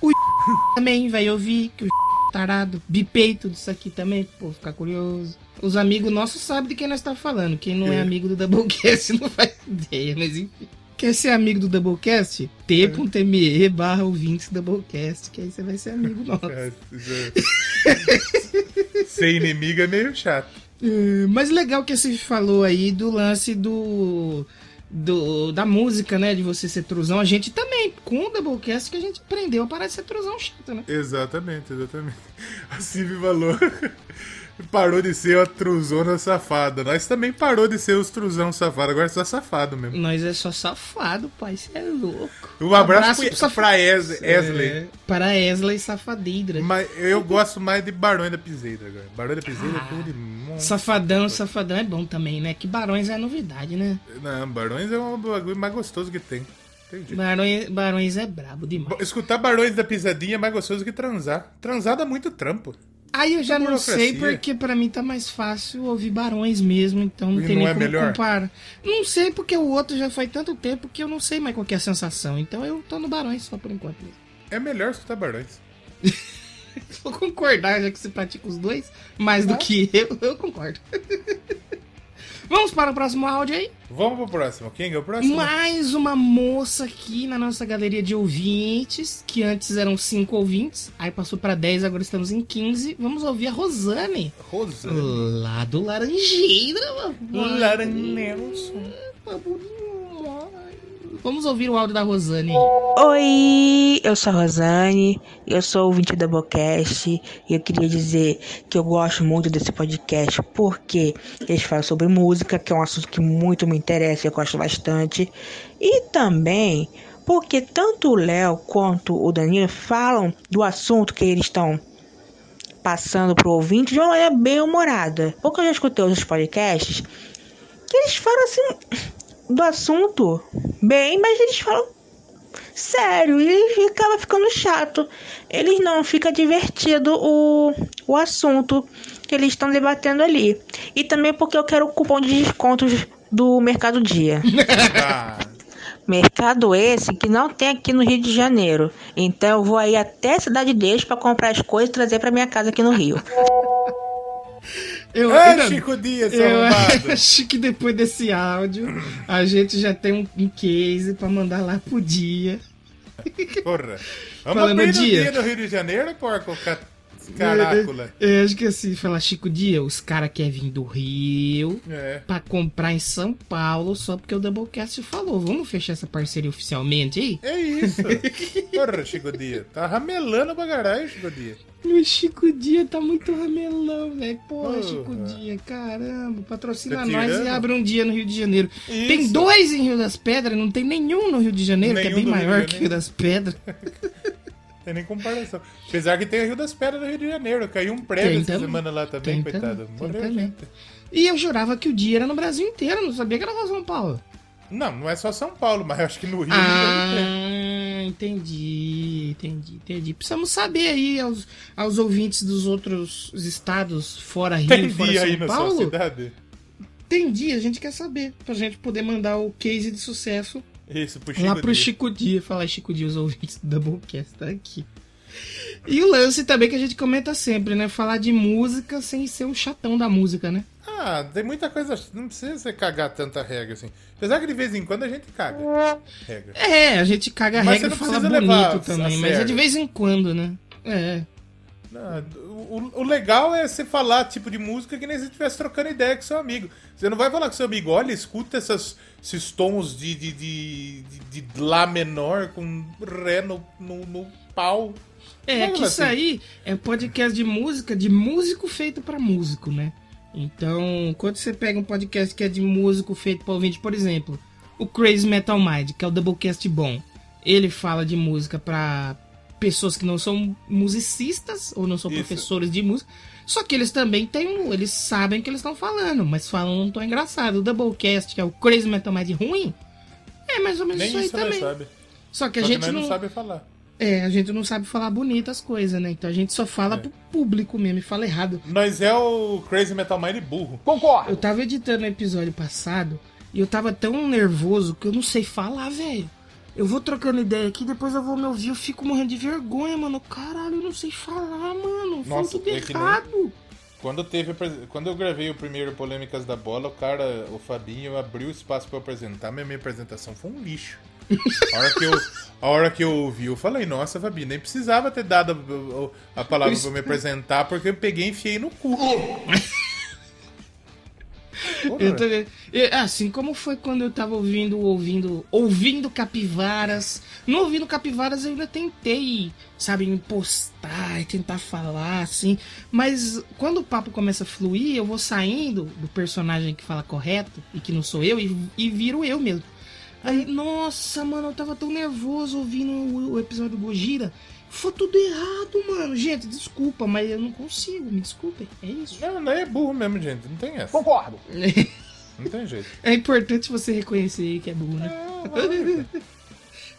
S1: o também vai ouvir, que o tarado. Bipei tudo isso aqui também, povo ficar curioso. Os amigos nossos sabem de quem nós estamos falando. Quem não é,
S2: É.
S1: amigo do Doublecast não faz ideia, mas enfim. Quer ser amigo do Doublecast? T.me barra ouvintes Doublecast, que aí você vai ser amigo nosso.
S2: É, Ser inimigo é meio chato.
S1: É, Mas legal que você falou aí do lance do, do da música, né? De você ser truzão. A gente também, com o Doublecast, que a gente aprendeu a parar de ser truzão chato, né?
S2: Exatamente, exatamente. A Civi falou. Parou de ser a truzona safada. Nós também parou de ser os truzão safados, agora é só safado mesmo.
S1: Nós é só safado, pai. Você é louco.
S2: Um abraço,
S1: Abraço
S2: pro- pra Es- Esley.
S1: É, para Esley Safadidra.
S2: Mas eu gosto mais de Barões da Piseira agora. Barões da Piseira
S1: Ah.
S2: é tudo de monstro.
S1: Safadão, safadão é bom também, né? Que Barões é novidade, né?
S2: Não, Barões é um bagulho mais gostoso que tem.
S1: Barões, Barões é brabo demais.
S2: Escutar Barões da Pisadinha é mais gostoso que transar. Transar dá muito trampo.
S1: Aí eu já não
S2: burocracia.
S1: sei porque pra mim tá mais fácil ouvir Barões mesmo, então não
S2: E
S1: tem
S2: não
S1: nem
S2: é
S1: como
S2: melhor?
S1: comparar. Não sei porque o outro já faz tanto tempo que eu não sei mais qual que é a sensação. Então eu tô no Barões só por enquanto mesmo.
S2: É melhor escutar Barões.
S1: Vou concordar, já que você pratica os dois, mais do que eu, eu concordo. Vamos para o próximo áudio aí.
S2: Vamos pro próximo. Quem é o próximo?
S1: Mais uma moça aqui na nossa galeria de ouvintes, que antes eram 5 ouvintes, aí passou pra 10, agora estamos em 15. Vamos ouvir a Rosane,
S2: Rosane.
S1: lá do Laranjeira. papai.
S2: Laranelson.
S1: Vamos ouvir o áudio da Rosane.
S6: Oi, eu sou a Rosane, eu sou ouvinte da Bocast e eu queria dizer que eu gosto muito desse podcast porque eles falam sobre música, que é um assunto que muito me interessa e eu gosto bastante, e também porque tanto o Léo quanto o Danilo falam do assunto que eles estão passando pro ouvinte de uma maneira bem humorada. Porque eu já escutei outros podcasts que eles falam assim do assunto bem, mas eles falam sério e acaba ficando chato. Eles não fica divertido o, o assunto que eles estão debatendo ali. E também porque eu quero o cupom de descontos do Mercado Dia. Mercado esse que não tem aqui no Rio de Janeiro. Então eu vou aí até a cidade deles para comprar as coisas e trazer para minha casa aqui no Rio.
S1: Eu, ainda-
S2: Chico Dias,
S1: eu acho que depois desse áudio, a gente já tem um, um case pra mandar lá pro dia.
S2: Porra. Vamos
S1: Falando
S2: abrir no
S1: dia.
S2: dia do Rio de Janeiro, porco? Ca- Carácula.
S1: É, acho que assim, falar Chico Dia, os caras querem vir do Rio
S2: É.
S1: pra comprar em São Paulo só porque o Doublecast falou. Vamos fechar essa parceria oficialmente aí?
S2: É isso. Porra, Chico Dias. Tá ramelando pra caralho, Chico Dias.
S1: O Chico Dia tá muito ramelão, velho. Porra,
S2: Porra.
S1: Chico Dia, caramba. Patrocina
S2: Tá
S1: nós e abre um dia no Rio de Janeiro.
S2: Isso.
S1: Tem dois em Rio das Pedras, não tem nenhum no Rio de Janeiro, que é
S2: Nenhum
S1: bem
S2: no Rio
S1: maior que. Rio das Pedras.
S2: Tem nem comparação. Apesar que tem o Rio das Pedras no Rio de Janeiro. Caiu um prédio essa semana lá também,
S1: Tem
S2: coitado.
S1: também. E eu jurava que o dia era no Brasil inteiro, não sabia que era só São Paulo.
S2: Não, não é só São Paulo, mas eu acho que no Rio tem.
S1: Ah, entendi, entendi, entendi. Precisamos saber aí aos, aos ouvintes dos outros estados fora Rio,
S2: Tem
S1: fora
S2: dia
S1: São
S2: aí na sua
S1: Paulo.
S2: cidade?
S1: Tem dia, a gente quer saber, pra gente poder mandar o case de sucesso
S2: Isso, pro Chico
S1: lá pro
S2: Dias.
S1: Chico Dia, falar Chico Dia, os ouvintes do Doublecast tá aqui. E o lance também que a gente comenta sempre, né? Falar de música sem ser um chatão da música, né?
S2: Ah, tem muita coisa. Não precisa você cagar tanta regra assim. Apesar que de vez em quando a gente caga. Regra.
S1: É, a gente caga a
S2: Mas
S1: regra e fala bonito
S2: a
S1: também, mas é de vez em quando, né? É.
S2: Não, o, o legal é você falar tipo de música que nem se estivesse trocando ideia com seu amigo. Você não vai falar com seu amigo, olha, escuta essas, esses tons de, de, de, de- de Lá menor com Ré no, no, no pau.
S1: É,
S2: Não,
S1: que
S2: mas
S1: isso
S2: assim-
S1: aí é podcast de música, de músico feito pra músico, né? Então, quando você pega um podcast que é de músico feito pra ouvinte, por exemplo, o Crazy Metal Mind, que é o Doublecast bom, ele fala de música pra pessoas que não são musicistas ou não são
S2: Isso.
S1: professores de música, só que eles também têm um, eles sabem o que eles estão falando, mas falam um tom engraçado. O Doublecast, que é o Crazy Metal Mind ruim, é mais ou menos
S2: Nem
S1: isso aí
S2: isso
S1: também.
S2: sabe.
S1: Só que a
S2: Só que
S1: gente
S2: nós
S1: não,
S2: não sabe falar.
S1: é, a gente não sabe falar bonito as coisas, né? Então a gente só fala pro público mesmo e fala errado.
S2: Nós é o Crazy Metal Mind burro.
S1: Eu tava editando o episódio passado e eu tava tão nervoso que eu não sei falar, velho. Eu vou trocando ideia aqui, depois eu vou me ouvir, eu fico morrendo de vergonha, mano. Caralho, eu não sei falar, mano.
S2: Nossa,
S1: tudo
S2: é nem-
S1: errado.
S2: Quando, teve, quando eu gravei o primeiro Polêmicas da Bola, o cara, o Fabinho, abriu espaço pra eu apresentar, mas minha apresentação foi um lixo. A hora que eu, a hora que eu ouvi, eu falei, nossa, Fabinho, nem precisava ter dado a, a palavra pra eu me apresentar, porque eu peguei e enfiei no cu.
S1: Assim como foi quando eu tava ouvindo, ouvindo, ouvindo capivaras. Não ouvindo capivaras, eu ainda tentei, sabe, impostar e tentar falar, assim. Mas quando o papo começa a fluir, eu vou saindo do personagem que fala correto e que não sou eu e, e viro eu mesmo. Aí, nossa, mano, eu tava tão nervoso ouvindo o, o episódio do Gojira. Foi tudo errado, mano. Gente, desculpa, mas eu não consigo, me desculpem. É isso.
S2: Não, não é burro mesmo, gente. Não tem essa.
S8: Concordo.
S2: Não tem jeito.
S1: É importante você reconhecer que é burro, né?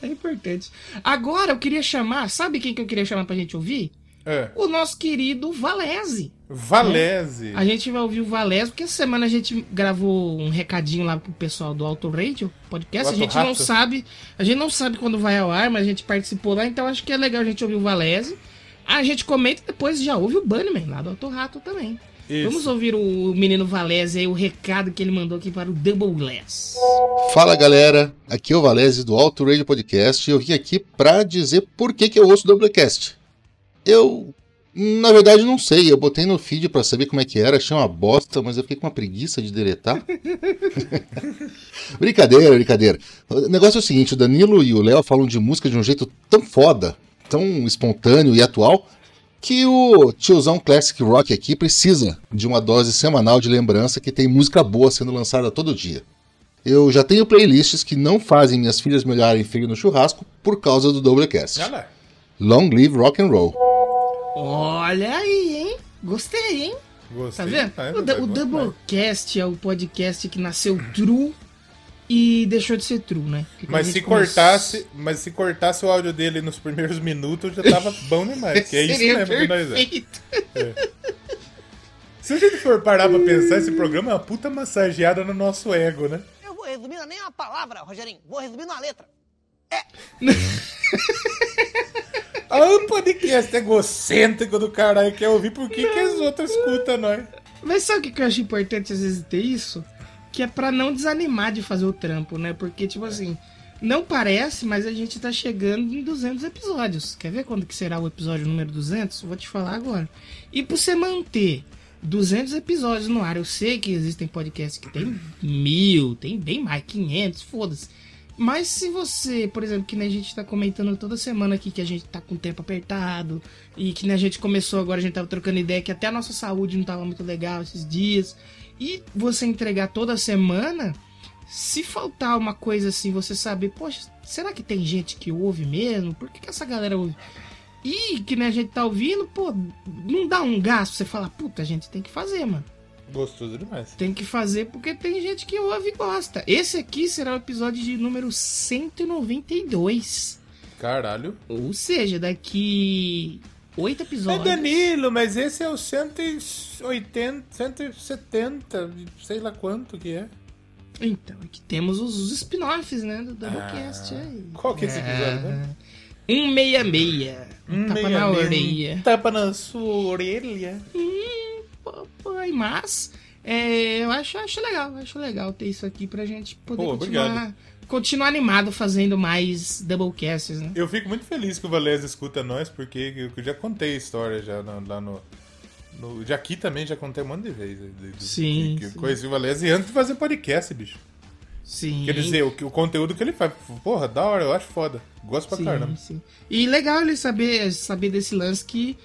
S1: É importante. Agora eu queria chamar, sabe quem que eu queria chamar pra gente ouvir?
S2: É.
S1: O nosso querido Valese.
S2: Valese.
S1: A gente vai ouvir o Valese, porque essa semana a gente gravou um recadinho lá pro pessoal do Auto Radio podcast.
S2: O
S1: a gente
S2: Auto
S1: não
S2: Rato.
S1: sabe, a gente não sabe quando vai ao ar, mas a gente participou lá, então acho que é legal a gente ouvir o Valese. A gente comenta e depois já ouve o Bunnyman lá do Auto Rato também.
S2: Isso.
S1: Vamos ouvir o menino Valese aí, o recado que ele mandou aqui para o Double Glass.
S8: Fala galera, aqui é o Valese do Alto Radio Podcast e eu vim aqui pra dizer por que, que eu ouço o Doublecast. Eu, na verdade, não sei. Eu botei no feed pra saber como é que era, achei uma bosta, mas eu fiquei com uma preguiça de deletar. brincadeira, brincadeira. O negócio é o seguinte: o Danilo e o Léo falam de música de um jeito tão foda, tão espontâneo e atual, que o tiozão Classic Rock aqui precisa de uma dose semanal de lembrança que tem música boa sendo lançada todo dia. Eu já tenho playlists que não fazem minhas filhas me olharem feio no churrasco por causa do Doublecast. Long live rock and roll.
S1: Olha aí, hein? Gostei, hein?
S2: Gostei.
S1: Tá vendo?
S2: É
S1: o, o Doublecast é o podcast que nasceu true e deixou de ser true, né? Porque
S2: Mas se cortasse, mas se cortasse o áudio dele nos primeiros minutos, já tava bom demais. Que é isso mesmo que nós é.
S1: perfeito.
S2: Se a gente for parar pra pensar, esse programa é uma puta massageada no nosso ego, né?
S9: Eu vou resumir não é nem uma palavra, Rogerinho. Vou resumir numa letra.
S2: Ah, um podcast egocêntrico do caralho quer ouvir, por que, que as outras escutam nós?
S1: Mas sabe o que eu acho importante às vezes ter isso? Que é pra não desanimar de fazer o trampo, né? Porque, tipo assim, não parece, mas a gente tá chegando em 200 episódios. Quer ver quando que será o episódio número 200? Vou te falar agora. E pra você manter 200 episódios no ar, eu sei que existem podcasts que tem mil, tem bem mais, 500, foda-se. Mas se você, por exemplo, que nem a gente tá comentando toda semana aqui que a gente tá com o tempo apertado e que nem a gente começou agora, a gente tava trocando ideia que até a nossa saúde não tava muito legal esses dias. E você entregar toda semana, se faltar uma coisa assim, você saber, poxa, será que tem gente que ouve mesmo? Por que, que essa galera ouve? E que nem a gente tá ouvindo, pô, não dá um gasto você falar, puta, a gente tem que fazer, mano.
S2: Gostoso demais.
S1: Tem que fazer porque tem gente que ouve e gosta. Esse aqui será o episódio de número 192.
S2: Caralho.
S1: Ou seja, daqui oito
S2: É
S1: episódios.
S2: Danilo, mas esse é o 180, 170, sei lá quanto que é.
S1: Então, aqui temos os, os spin-offs, né? Do Doublecast aí.
S2: Qual que é esse episódio, né?
S1: 166. Um tapa na orelha.
S2: Tapa na sua orelha.
S1: Hum, papai, mas é, eu acho, acho legal, acho legal ter isso aqui pra gente poder
S2: Pô,
S1: continuar,
S2: obrigado.
S1: continuar animado fazendo mais Doublecasts, né?
S2: Eu fico muito feliz que o Valézio escuta nós, porque eu já contei a história já no- lá no, no. Já aqui também já contei um monte de vezes.
S1: Sim,
S2: Que eu
S1: sim.
S2: conheci o Valézio antes de fazer podcast, bicho.
S1: Sim.
S2: Quer dizer, o, o conteúdo que ele faz. Porra, da hora, eu acho foda. Gosto pra
S1: Sim,
S2: caramba.
S1: sim. E legal ele saber, saber desse lance que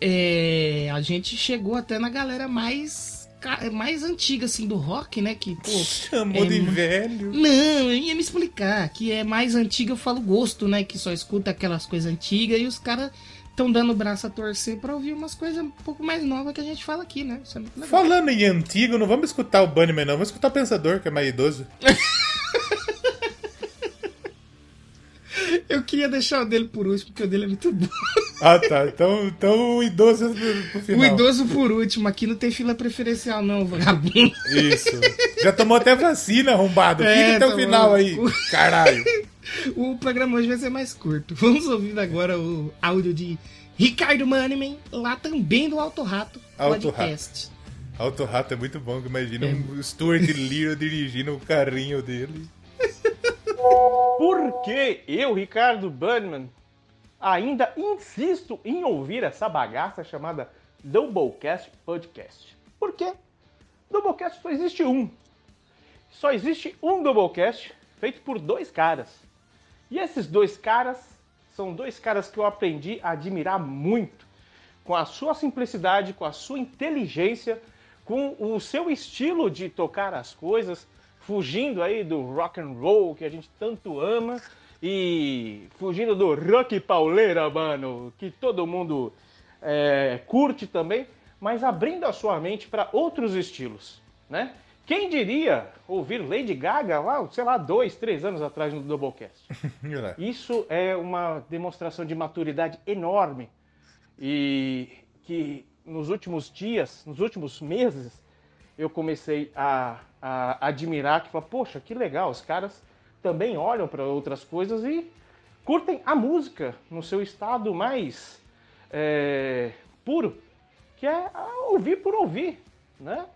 S1: é, a gente chegou até na galera mais, mais antiga, assim, do rock, né? Que, pô.
S2: Chamou
S1: é
S2: de velho.
S1: Não, eu ia me explicar. Que é mais antiga, eu falo gosto, né? Que só escuta aquelas coisas antigas e os caras estão dando o braço a torcer pra ouvir umas coisas um pouco mais novas que a gente fala aqui, né? É.
S2: Falando em antigo, não vamos escutar o Bunnyman, não. Vamos escutar o Pensador, que é mais idoso.
S1: Eu queria deixar o dele por último, porque o dele é muito bom.
S2: Ah, tá. Então, então o idoso pro, pro final.
S1: O idoso por último, aqui não tem fila preferencial, não, vagabundo.
S2: Isso. Já tomou até vacina, arrombado.
S1: É,
S2: Fica até o
S1: tomou.
S2: final aí. Caralho.
S1: O programa hoje vai ser mais curto. Vamos ouvir agora o áudio de Ricardo Maniman, lá também do Alto Rato
S2: Alto
S1: Podcast.
S2: Auto Rato é muito bom, que imagina
S1: É.
S2: um Stuart Little dirigindo o carrinho dele.
S10: Por que eu, Ricardo Bunman, ainda insisto em ouvir essa bagaça chamada Doublecast Podcast? Por quê? Doublecast só existe um. Só existe um Doublecast feito por dois caras. E esses dois caras são dois caras que eu aprendi a admirar muito. Com a sua simplicidade, com a sua inteligência, com o seu estilo de tocar as coisas, fugindo aí do rock and roll que a gente tanto ama e fugindo do rock pauleira, mano, que todo mundo é, curte também, mas abrindo a sua mente para outros estilos, né? Quem diria ouvir Lady Gaga lá, sei lá, dois, três anos atrás no Doublecast? Isso é uma demonstração de maturidade enorme e que nos últimos dias, nos últimos meses, eu comecei a, a admirar, que fala, poxa, que legal, os caras também olham para outras coisas e curtem a música no seu estado mais é, puro, que é ouvir por ouvir, né?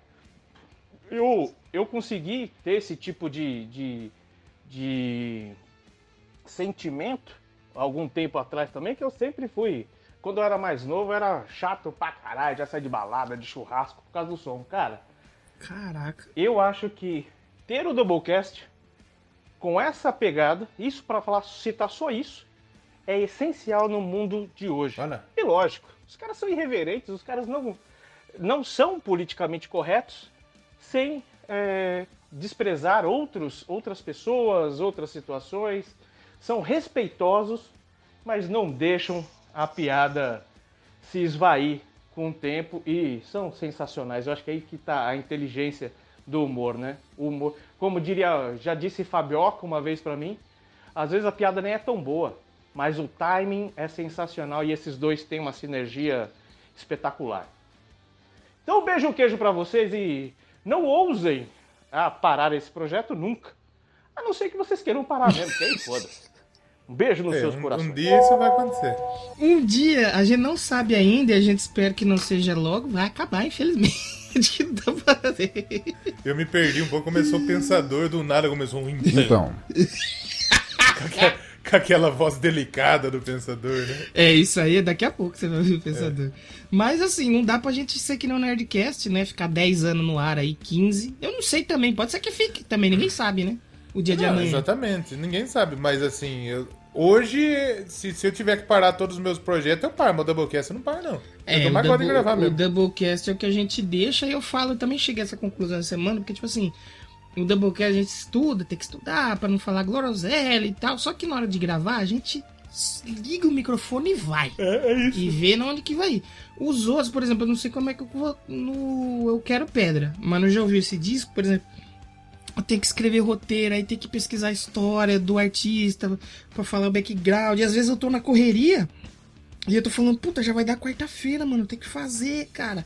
S10: Eu, eu consegui ter esse tipo de, de, de sentimento algum tempo atrás também, que eu sempre fui. Quando eu era mais novo, era chato pra caralho, já saí de balada, de churrasco por causa do som. Cara,
S1: Caraca.
S10: eu acho que ter o Doublecast com essa pegada, isso para falar, citar só isso, é essencial no mundo de hoje.
S2: Olha.
S10: E lógico, os caras são irreverentes, os caras não, não são politicamente corretos sem é, desprezar outros, outras pessoas, outras situações. São respeitosos, mas não deixam a piada se esvair com o tempo e são sensacionais. Eu acho que é aí que está a inteligência do humor, né? O humor, como diria, já disse Fabioca uma vez para mim, às vezes a piada nem é tão boa, mas o timing é sensacional e esses dois têm uma sinergia espetacular. Então, um beijo um queijo para vocês e não ousem a parar esse projeto nunca. A não ser que vocês queiram parar mesmo, foda-se. Um beijo nos
S2: É,
S10: seus
S2: um,
S10: corações.
S2: um dia isso vai acontecer.
S1: Um dia, a gente não sabe ainda e a gente espera que não seja logo, vai acabar, infelizmente. que dá pra fazer.
S2: Eu me perdi um pouco, começou o pensador, do nada começou um então.
S8: Então,
S2: Com aquela- voz delicada do pensador, né?
S1: É isso aí, daqui a pouco você vai ouvir o pensador. Mas assim, não dá pra gente ser que nem o Nerdcast, né? Ficar 10 anos no ar aí, 15. Eu não sei também, pode ser que fique também, ninguém sabe, né? O dia de
S2: Não,
S1: amanhã.
S2: exatamente, ninguém sabe, mas assim, eu- hoje, se, se eu tiver que parar todos os meus projetos, eu paro, mas o Doublecast eu não paro, não.
S1: É,
S2: eu tô
S1: o,
S2: mais de
S1: double,
S2: gravar
S1: o
S2: mesmo.
S1: Doublecast é o que a gente deixa e eu falo, eu também cheguei a essa conclusão essa semana, porque, tipo assim, o Doublecast a gente estuda, tem que estudar pra não falar groselha e tal, só que na hora de gravar a gente liga o microfone e vai.
S2: É, é isso.
S1: E vê na onde que vai ir. Os outros, por exemplo, eu não sei como é que eu vou no Eu Quero Pedra, mas eu já ouvi esse disco, por exemplo, tenho que escrever roteiro, aí tem que pesquisar a história do artista pra falar o background, e às vezes eu tô na correria e eu tô falando, puta, já vai dar quarta-feira, mano, tem que fazer, cara.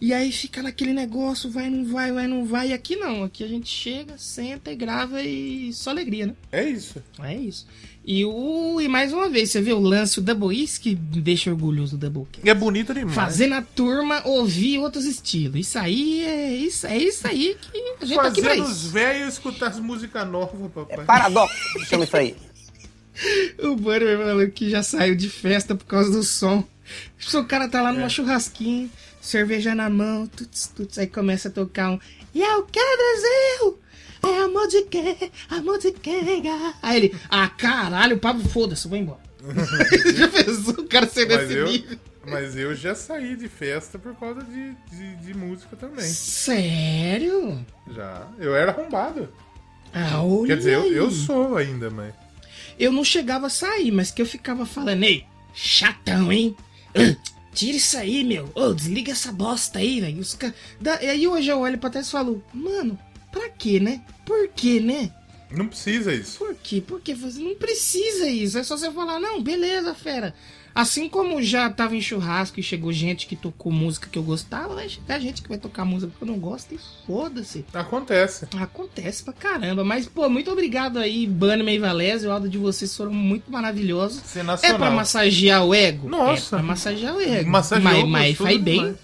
S1: E aí fica naquele negócio, vai, não vai, vai, não vai. E aqui não, aqui a gente chega, senta e grava e só alegria, né?
S2: É isso.
S1: É isso. E, o, e mais uma vez, você vê o lance, o Double Is que deixa orgulhoso do Doublecast.
S2: E é bonito demais.
S1: Fazendo a turma ouvir outros estilos. Isso aí é isso, é isso aí que a gente tá aqui pra
S2: Fazendo os velhos escutar as músicas novas, papai.
S9: Paradoxo, chama isso aí.
S1: O Bunny falou que já saiu de festa por causa do som. O cara tá lá numa churrasquinha, cerveja na mão, tuts, tuts, aí começa a tocar um E eu quero Brasil! É amor de quem? Amor de quem? Aí ele, ah caralho, Pablo, foda-se, vou embora. já pensou o cara ser
S2: Mas
S1: desse
S2: eu,
S1: nível?
S2: Mas eu já saí de festa por causa de, de, de música também.
S1: Sério?
S2: Já. Eu era arrombado.
S1: Ah, olha
S2: Quer dizer, eu, eu sou ainda, mas.
S1: Eu não chegava a sair, mas que eu ficava falando, ei, chatão, hein? Ah, Tira isso aí, meu. Ô, desliga essa bosta aí, velho. Os ca... da- E aí hoje eu olho pra trás e falo, mano, pra quê, né? Por quê, né?
S2: Não precisa isso.
S1: Por quê? Porque você não precisa isso. É só você falar, não, beleza, fera. Assim como já tava em churrasco e chegou gente que tocou música que eu gostava, vai chegar gente que vai tocar música que eu não gosto e foda-se.
S2: Acontece.
S1: Acontece pra caramba. Mas, pô, muito obrigado aí, Bunnyman e Valézio. O áudio de vocês foram muito maravilhosos. É pra massagear o ego?
S2: Nossa.
S1: É pra massagear o ego.
S2: Massageou
S1: mas, mas faz bem.
S2: demais.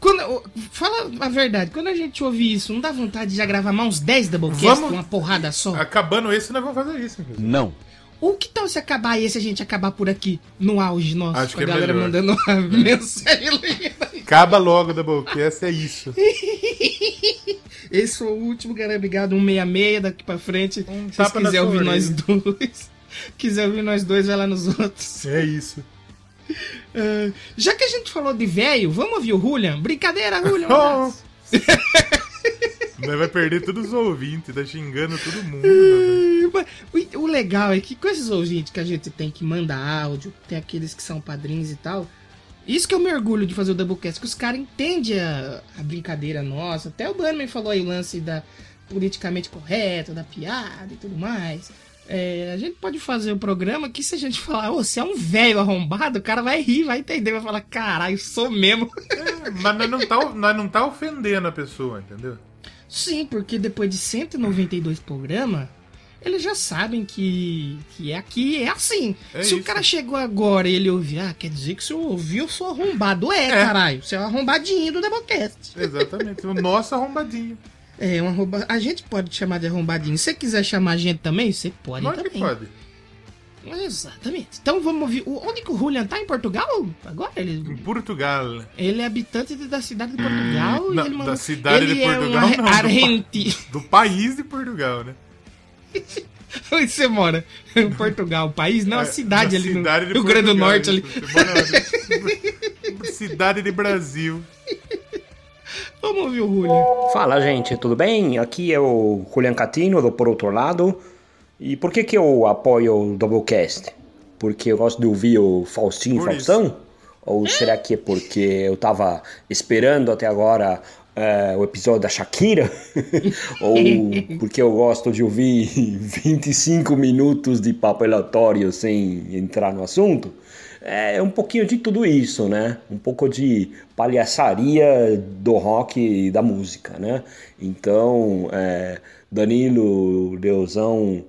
S1: Quando, fala a verdade, quando a gente ouve isso, não dá vontade de já gravar mais uns 10 Doublecast
S2: Vamos-
S1: com uma porrada só?
S2: Acabando esse, nós vamos fazer isso. inclusive.
S3: Não.
S1: Ou que tal se acabar esse a gente acabar por aqui, no auge nosso,
S2: Acho
S1: com a
S2: que é
S1: galera
S2: melhor.
S1: mandando uma mensagem linda.
S2: Acaba logo o Doublecast, é isso.
S1: Esse foi o último, galera. Obrigado. 166 daqui pra frente. Se
S2: na
S1: quiserem
S2: sua
S1: ouvir nós dois. Quiser ouvir nós dois, vai lá nos outros.
S2: É isso.
S1: Ah, já que a gente falou de velho, vamos ouvir o Julian? Brincadeira, Julian. um
S2: vai perder todos os ouvintes, tá xingando todo mundo. Né?
S1: Mas O legal é que com esses ouvintes que a gente tem que manda áudio, tem aqueles que são padrinhos e tal. Isso que eu me orgulho de fazer o Doublecast, que os caras entendem a, a brincadeira nossa. Até o Bunnyman falou aí o lance da politicamente correto, da piada e tudo mais. É, a gente pode fazer o programa que se a gente falar, ô, você é um velho arrombado, o cara vai rir, vai entender, vai falar, caralho, sou mesmo.
S2: Mas nós não, tá, nós não tá ofendendo a pessoa, entendeu?
S1: Sim, porque depois de 192 programas, eles já sabem que, que é aqui, é assim.
S2: É
S1: Se o
S2: isso.
S1: cara chegou agora e ele ouvir, ah, quer dizer que se eu ouvir, eu sou arrombado. É, caralho, você é o arrombadinho do Doublecast.
S2: Exatamente, o nosso arrombadinho.
S1: É, um arromba... a gente pode chamar de arrombadinho. Se você quiser chamar a gente também, você pode
S2: Pode
S1: também.
S2: que pode.
S1: Exatamente. Então vamos ouvir. o- Onde que o Julian tá? Em Portugal? Agora?
S2: Em
S1: Ele,
S2: Portugal.
S1: ele é habitante da cidade de Portugal. e
S2: Não,
S1: ele
S2: da cidade
S1: ele
S2: de
S1: é um
S2: Portugal, não, do pa-. Do país de Portugal, né?
S1: Onde você mora? Em Portugal, país? Não, a
S2: É,
S1: cidade
S2: na
S1: ali
S2: cidade
S1: no Rio Grande do Norte ali.
S2: cidade de Brasil.
S1: Vamos ouvir o Julian.
S11: Fala gente, tudo bem? Aqui é o Julian Catino do Por Outro Lado. E por que, que eu apoio o Doublecast? Porque eu gosto de ouvir o Faustinho
S2: Por
S11: Faustão? Ou será que é porque eu tava esperando até agora eh, o episódio da Shakira? Ou porque eu gosto de ouvir 25 minutos de papo aleatório sem entrar no assunto? É um pouquinho de tudo isso, né? Um pouco de palhaçaria do rock e da música, né? Então, é, Danilo, Leozão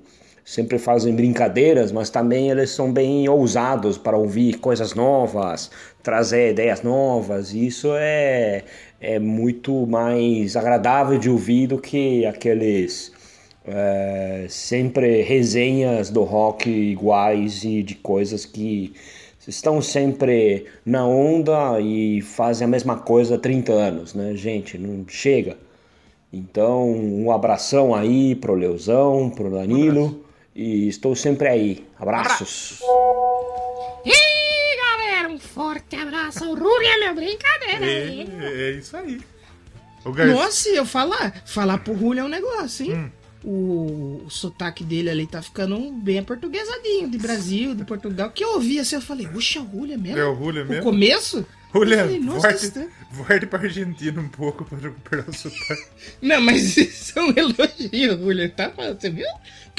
S11: sempre fazem brincadeiras, mas também eles são bem ousados para ouvir coisas novas, trazer ideias novas. E isso é, é muito mais agradável de ouvir do que aqueles é, sempre resenhas do rock iguais e de coisas que estão sempre na onda e fazem a mesma coisa há 30 anos, né, gente? Não chega. Então, um abração aí pro Leozão, pro Danilo e estou sempre aí. Abraços.
S1: Galera, um forte abraço ao Julian, meu brincadeira.
S2: É, é isso aí. O Gar...
S1: Nossa, eu falar, falar pro Julian é um negócio, hein?
S2: Hum.
S1: O, o sotaque dele ali tá ficando um bem aportuguesadinho, de Brasil, de Portugal. Que eu ouvi assim, eu falei, puxa, o Julian mesmo?
S2: É o
S1: O
S2: mesmo?
S1: começo? Eu falei, nossa,
S2: volte, volte pra Argentina um pouco para recuperar o sotaque.
S1: Não, mas isso é um elogio, Julian, tá? Você viu?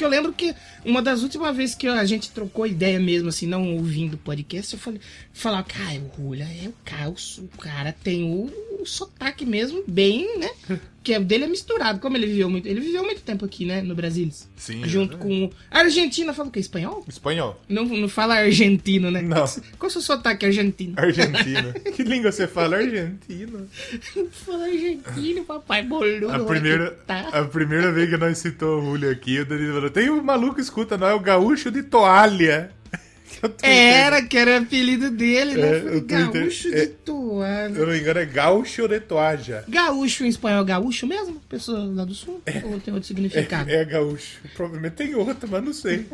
S1: Que eu lembro que uma das últimas vezes que a gente trocou ideia mesmo, assim, não ouvindo o podcast, eu falei, falava, cara, o Julian é o calço, o cara tem o, o sotaque mesmo, bem, né? Que o dele é misturado, como ele viveu muito. Ele viveu muito tempo aqui, né, no Brasil.
S2: Sim.
S1: Junto com. A Argentina fala o quê? Espanhol?
S2: Espanhol.
S1: Não, não fala argentino, né?
S2: Não.
S1: Qual é o seu sotaque argentino?
S2: Argentina. que língua você fala? Argentina.
S1: Fala argentino, papai boludo.
S2: A primeira,
S1: tá.
S2: a primeira vez que nós citou o Julio aqui, o Danilo falou: tem um maluco que escuta, não é o gaúcho de toalha. Que eu tô
S1: Era, que era o apelido dele, né?
S2: É, o Twitter-
S1: gaúcho
S2: é-
S1: de toalha.
S2: Se eu não me engano, é gaúcho de toalha.
S1: Gaúcho em espanhol é gaúcho mesmo? Pessoa lá do sul? Ou tem outro significado?
S2: É, é gaúcho. Provavelmente tem outro, mas não sei.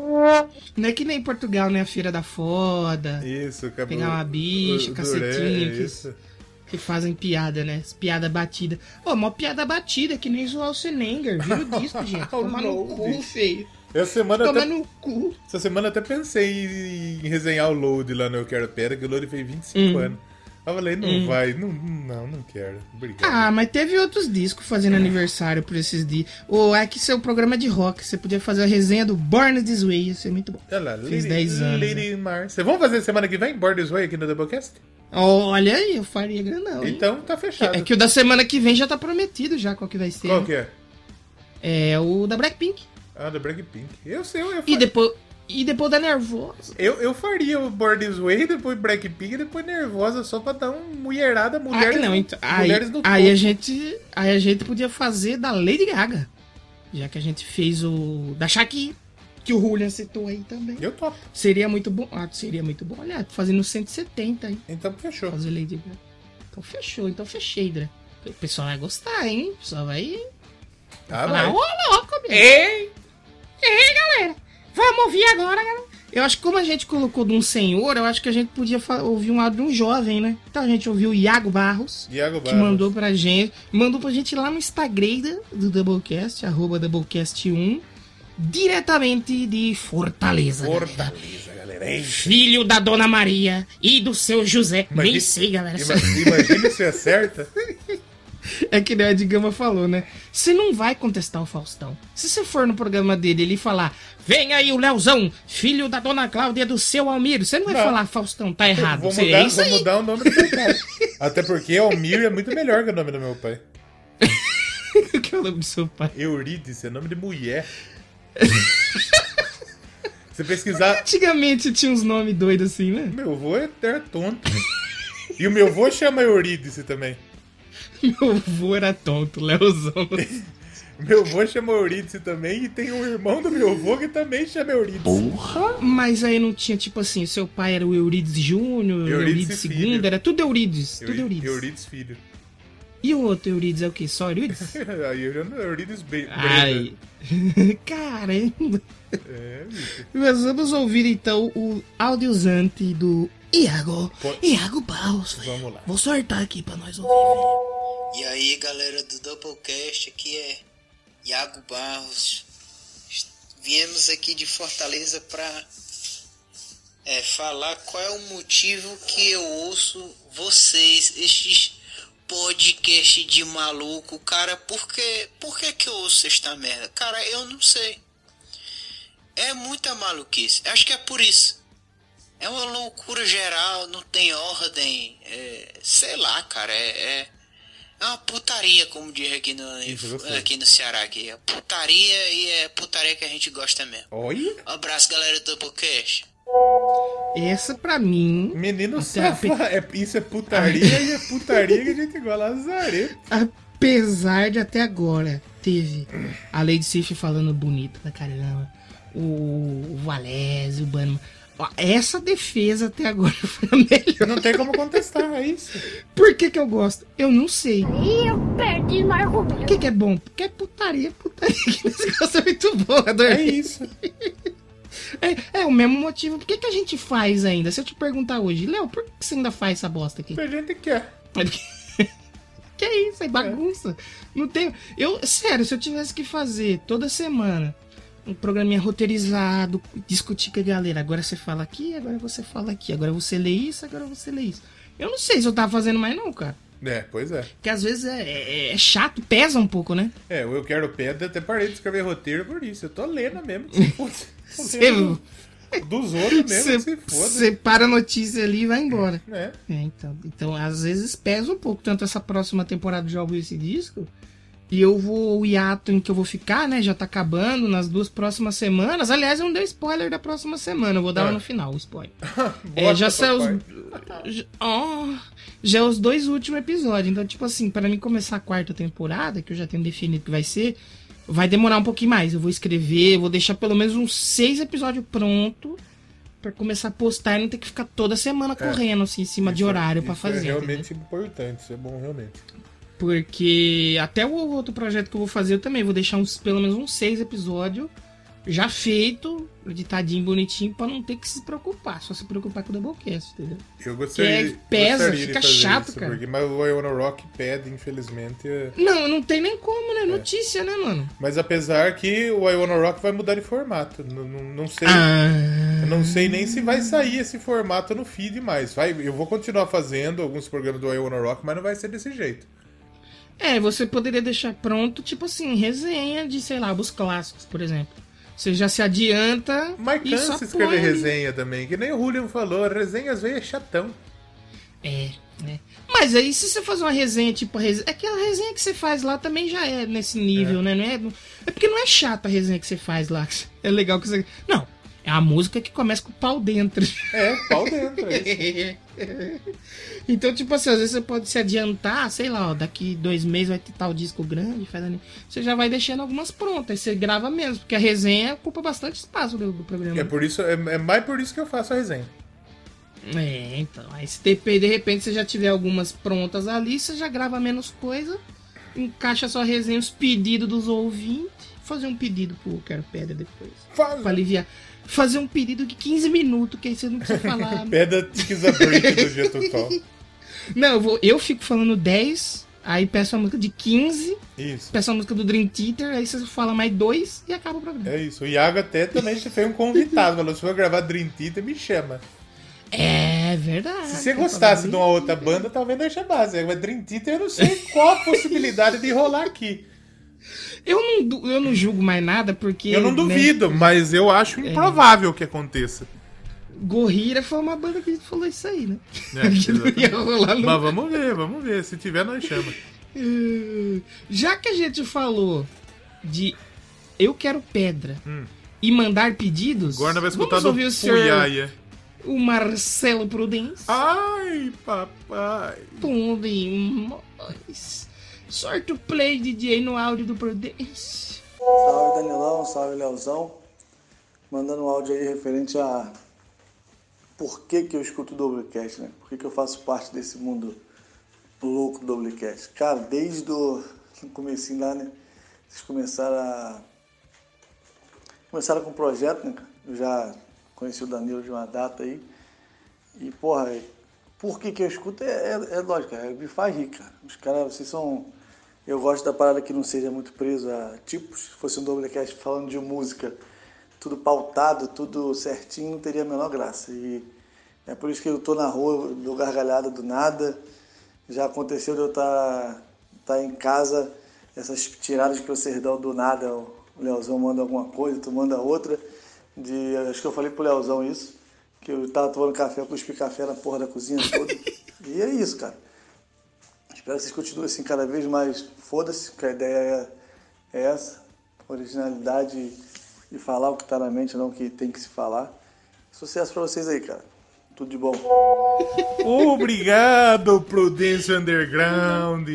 S1: Não é que nem em Portugal, né? A feira da foda.
S2: Isso, acabou.
S1: Pegar uma bicha,
S2: o-
S1: cacetinho,
S2: é,
S1: que,
S2: isso.
S1: que fazem piada, né? Piada batida. Ô, mó piada batida, que nem zoar o Senenger. Vira o disco, gente. Toma no cu, feio.
S2: Essa semana,
S1: Toma
S2: até,
S1: no cu.
S2: essa semana até pensei em, resenhar o Load lá no Eu Quero Pera, que o Load fez 25
S1: Hum.
S2: anos. Eu falei, não
S1: Hum.
S2: vai, não, não, não quero. Obrigado.
S1: Ah, mas teve outros discos fazendo aniversário por esses dias. Ou é que seu programa é de rock, você podia fazer a resenha do Born This Way, ia ser muito bom.
S2: Olha lá,
S1: Fez
S2: Lady,
S1: 10 anos. né?
S2: Lady Marcia. Vamos fazer semana que vem Borders Way aqui no Doublecast?
S1: Olha aí, eu faria grandão.
S2: Então tá fechado.
S1: É que o da semana que vem já tá prometido já qual que vai ser.
S2: Qual
S1: né?
S2: que é?
S1: É o da Blackpink.
S2: Ah, da Blackpink. Eu sei, eu, eu,
S1: E depois, e depois da Nervosa.
S2: eu, eu faria o Borders Way, depois Blackpink e depois Nervosa, só pra dar um mulherada, mulheres,
S1: Ah, não, então, aí,
S2: mulheres no
S1: aí a gente, aí a gente podia fazer da Lady Gaga. Já que a gente fez o da Shakira, que o Julian citou aí também.
S2: Eu topo.
S1: Seria muito bom. Ah, seria muito bom. Olha, fazendo 170 aí.
S2: Então fechou.
S1: Fazer Lady Gaga. Então fechou, então fechei, Dra. O pessoal vai gostar, hein? O pessoal vai.
S2: Ah,
S1: falar,
S2: vai.
S1: ô louco, meu. Ei! Ei, galera! Vamos ouvir agora, galera. Eu acho que como a gente colocou de um senhor, eu acho que a gente podia ouvir um áudio de um jovem, né? Então a gente ouviu o Iago Barros.
S2: Iago
S1: Que
S2: Barros.
S1: mandou pra gente. Mandou pra gente lá no Instagram do Doublecast, arroba Doublecast1. Diretamente de Fortaleza.
S2: Fortaleza, galera. Hein?
S1: Filho da Dona Maria e do seu José. Nem
S2: Imagina-
S1: sei, galera.
S2: Ima- Imagina se acerta.
S1: É que nem a Digama falou, né? Você não vai contestar o Faustão. Se você for no programa dele e ele falar, vem aí o Leozão, filho da dona Cláudia do seu Almir. Você não vai
S2: Não.
S1: falar, Faustão, tá errado.
S2: Vou mudar,
S1: é
S2: vou mudar o nome do meu pai. Até porque Almir é muito melhor que o nome do meu pai.
S1: que é o nome do seu pai?
S2: Eurídice é nome de mulher. Você pesquisar.
S1: Antigamente tinha uns nomes doidos assim, né?
S2: Meu avô é, é tonto. E o meu avô chama Eurídice também.
S1: Meu avô era tonto, Leozão.
S2: Meu avô chama Eurídice também e tem um irmão do meu avô que também chama Eurídice.
S1: Mas aí não tinha, tipo assim, seu pai era o Eurides Júnior,
S2: Eurídice
S1: Eurides
S2: filho.
S1: II, era tudo Eurides, tudo
S2: Eurí-
S1: Eurides.
S2: Eurídice filho.
S1: E o outro Eurides é o quê? Só Eurides?
S2: Aí eu já não Eurídice Be-
S1: Ai. Caramba.
S2: É.
S1: Nós vamos ouvir então o audiozante do Iago.
S2: Pode-
S1: Iago Barros. velho.
S2: Vamos lá.
S1: Vou sortar aqui pra nós ouvir.
S12: E aí, galera do Doublecast, aqui é Iago Barros. Viemos aqui de Fortaleza para falar qual é o motivo que eu ouço vocês, estes podcast de maluco, cara. Por que, por que que eu ouço esta merda? Cara, eu não sei. É muita maluquice. Acho que é por isso. É uma loucura geral, não tem ordem. é, sei lá, cara. É, é, é uma putaria, como diz aqui no, aqui no Ceará. Aqui. É putaria e é putaria que a gente gosta mesmo.
S2: Oi?
S12: Um abraço, galera do Doublecast.
S1: Essa pra mim.
S2: Menino safa, é, isso é putaria e é putaria que a gente iguala Lazarento.
S1: Apesar de até agora teve a Lady Sif falando bonito pra caramba, o, o Valese, o Bannerman. Essa defesa até agora foi a melhor.
S2: Não tem como contestar, é isso.
S1: Por que que eu gosto? Eu não sei.
S13: E eu perdi no argumento.
S1: Por que que é bom? Porque é putaria, putaria. Que esse negócio é muito bom, adorei.
S2: É isso.
S1: É, é o mesmo motivo. Por que, que a gente faz ainda? Se eu te perguntar hoje, Léo, por que você ainda faz essa bosta aqui?
S2: A gente quer.
S1: que é isso? É bagunça. Não tem. Eu, sério, se eu tivesse que fazer toda semana um programinha roteirizado, discutir com a galera, agora você fala aqui, agora você fala aqui, agora você lê isso, agora você lê isso. Eu não sei se eu tava fazendo mais, não, cara.
S2: É, pois é.
S1: Porque às vezes é, é- é chato, pesa um pouco, né?
S2: É, o Eu Quero Pedra, até parei de escrever roteiro por isso. Eu tô lendo mesmo.
S1: Você-
S2: Dos outros mesmo, foda.
S1: você para a notícia ali e vai embora.
S2: É.
S1: então, então, às vezes pesa um pouco. Tanto essa próxima temporada de ouvir esse disco. E eu vou, o hiato em que eu vou ficar, né? Já tá acabando nas duas próximas semanas. Aliás, eu não dei spoiler da próxima semana. Eu vou dar
S2: Ah.
S1: no final, o spoiler. é, já saiu os. já- ó, já é os dois últimos episódios. Então, tipo assim, para mim começar a quarta temporada, que eu já tenho definido que vai ser, vai demorar um pouquinho mais. Eu vou escrever, eu vou deixar pelo menos uns seis episódios pronto pra começar a postar e não ter que ficar toda semana correndo assim em cima de
S2: Isso é-
S1: horário pra
S2: isso
S1: fazer.
S2: É
S1: entendeu?
S2: realmente importante, isso é bom realmente.
S1: Porque até o outro projeto que eu vou fazer eu também vou deixar uns, pelo menos uns seis episódios já feito, editadinho, bonitinho, pra não ter que se preocupar. Só se preocupar com o Doublecast, entendeu?
S2: Eu gostaria,
S1: Que é- pesa, fica chato,
S2: isso,
S1: cara.
S2: Porque, mas o I Wanna Rock pede, infelizmente. é-
S1: Não, não tem nem como,
S2: É.
S1: né? Notícia, né, mano?
S2: Mas apesar que o I Wanna Rock vai mudar de formato. Não, não, não sei.
S1: Ah.
S2: Não sei nem se vai sair esse formato no feed mais. Vai, eu vou continuar fazendo alguns programas do I Wanna Rock, mas não vai ser desse jeito.
S1: É, você poderia deixar pronto, tipo assim, resenha de, sei lá, os clássicos, por exemplo. Você já se adianta.
S2: Mas cansa escrever resenha também, que nem o Julian falou, resenha às vezes é chatão.
S1: É, né? Mas aí se você fazer uma resenha, tipo, a resenha, aquela resenha que você faz lá também já é nesse nível, né? Não é, é porque não é chata a resenha que você faz lá. É legal que você. Não, é a música que começa com o pau dentro.
S2: É, pau dentro, é
S1: então, tipo assim, às vezes você pode se adiantar, sei lá, ó, daqui dois meses vai ter tal disco grande, faz ali. Você já vai deixando algumas prontas, você grava mesmo, porque a resenha ocupa bastante espaço do, do programa.
S2: É por isso, é, é mais por isso que eu faço a resenha.
S1: É, então. Aí se de, de repente você já tiver algumas prontas ali, você já grava menos coisa, encaixa sua resenha, os pedidos dos ouvintes, fazer um pedido pro Quero Pedra depois.
S2: Faz.
S1: Pra aliviar. Fazer um pedido de 15 minutos, que aí você não precisa falar.
S2: Peda Ticks a Break do Getutol.
S1: não, eu, vou, eu fico falando 10, aí peço a música de 15,
S2: Isso.
S1: peço a música do Dream Theater, aí você fala mais dois e acaba o programa.
S2: É isso. O Iago até também fez um convidado. Falou: se for gravar Dream Theater, me chama.
S1: É verdade.
S2: Se você gostasse de uma outra banda, talvez nós chamasse. Mas Dream Theater, eu não sei qual a possibilidade de rolar aqui.
S1: Eu não, eu não julgo mais nada, porque.
S2: Eu não
S1: né,
S2: duvido, mas eu acho improvável que aconteça.
S1: Gorrira foi uma banda que falou isso aí, né?
S2: É,
S1: no-
S2: Mas vamos ver, vamos ver. Se tiver, nós chama.
S1: Eh, Já que a gente falou de eu quero pedra e mandar pedidos.
S2: Agora vai escutar
S1: vamos
S2: do
S1: ouvir o senhor,
S2: Puiaia.
S1: o Marcelo Prudence.
S2: Ai, papai.
S1: Prudence. Sorte o play, DJ, no áudio do Prudence.
S14: Salve Danilão, salve Leozão. Mandando um áudio aí referente a por que, que eu escuto o Doublecast, né? Por que, que eu faço parte desse mundo louco do Doublecast? Cara, desde o comecinho lá, né? Vocês começaram a. Começaram com o projeto, né? Eu já conheci o Danilo de uma data aí. E, porra, por que, que eu escuto é, é, é lógico, é, me faz rir, cara. Os caras, vocês são. Eu gosto da parada que não seja muito preso a tipos. Se fosse um Doublecast falando de música, tudo pautado, tudo certinho, não teria a menor graça. E é por isso que eu tô na rua, dou gargalhada do nada. Já aconteceu de eu estar tá, em casa, essas tiradas que vocês dão do nada, o Leozão manda alguma coisa, tu manda outra. De, acho que eu falei pro Leozão isso, que eu tava tomando café, eu cuspi café na porra da cozinha toda. e é isso, cara. Espero que vocês continuem assim cada vez mais. Foda-se, que a ideia é, é essa. Originalidade e falar o que tá na mente, não o que tem que se falar. Sucesso pra vocês aí, cara. Tudo de bom.
S2: Obrigado, Prudência Underground.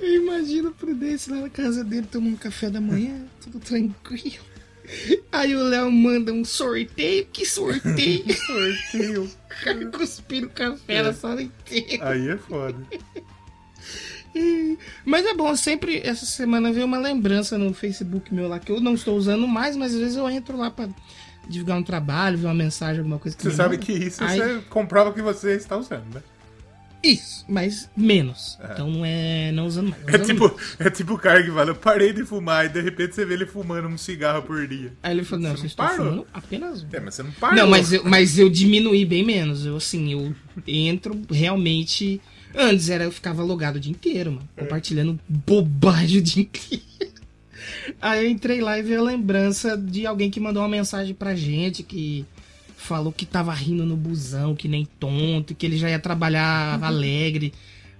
S1: Eu imagino o Prudence lá na casa dele tomando café da manhã, tudo tranquilo. Aí o Léo manda um sorteio. Que sorteio?
S2: sorteio.
S1: Cuspindo café na sala inteira.
S2: Aí é foda.
S1: Mas é bom, sempre essa semana veio uma lembrança no Facebook meu lá que eu não estou usando mais, mas às vezes eu entro lá pra divulgar um trabalho, ver uma mensagem, alguma coisa que
S2: Você sabe
S1: manda.
S2: que isso
S1: Aí-
S2: você comprova que você está usando, né?
S1: Isso, mas menos. Então não é não usando mais.
S2: É
S1: usando
S2: tipo, é tipo o cara que fala, eu parei de fumar, e de repente você vê ele fumando um cigarro por dia.
S1: Aí ele falou, não,
S2: Você
S1: você
S2: não
S1: está
S2: parou?
S1: fumando apenas um.
S2: É, mas você não parou.
S1: Não, mas eu, mas eu diminuí bem menos. Eu, assim, eu entro realmente... Antes era eu ficava logado o dia inteiro, mano.
S2: É.
S1: Compartilhando bobagem o dia inteiro. Aí eu entrei lá e vi a lembrança de alguém que mandou uma mensagem pra gente que falou que tava rindo no busão, que nem tonto, que ele já ia trabalhar alegre.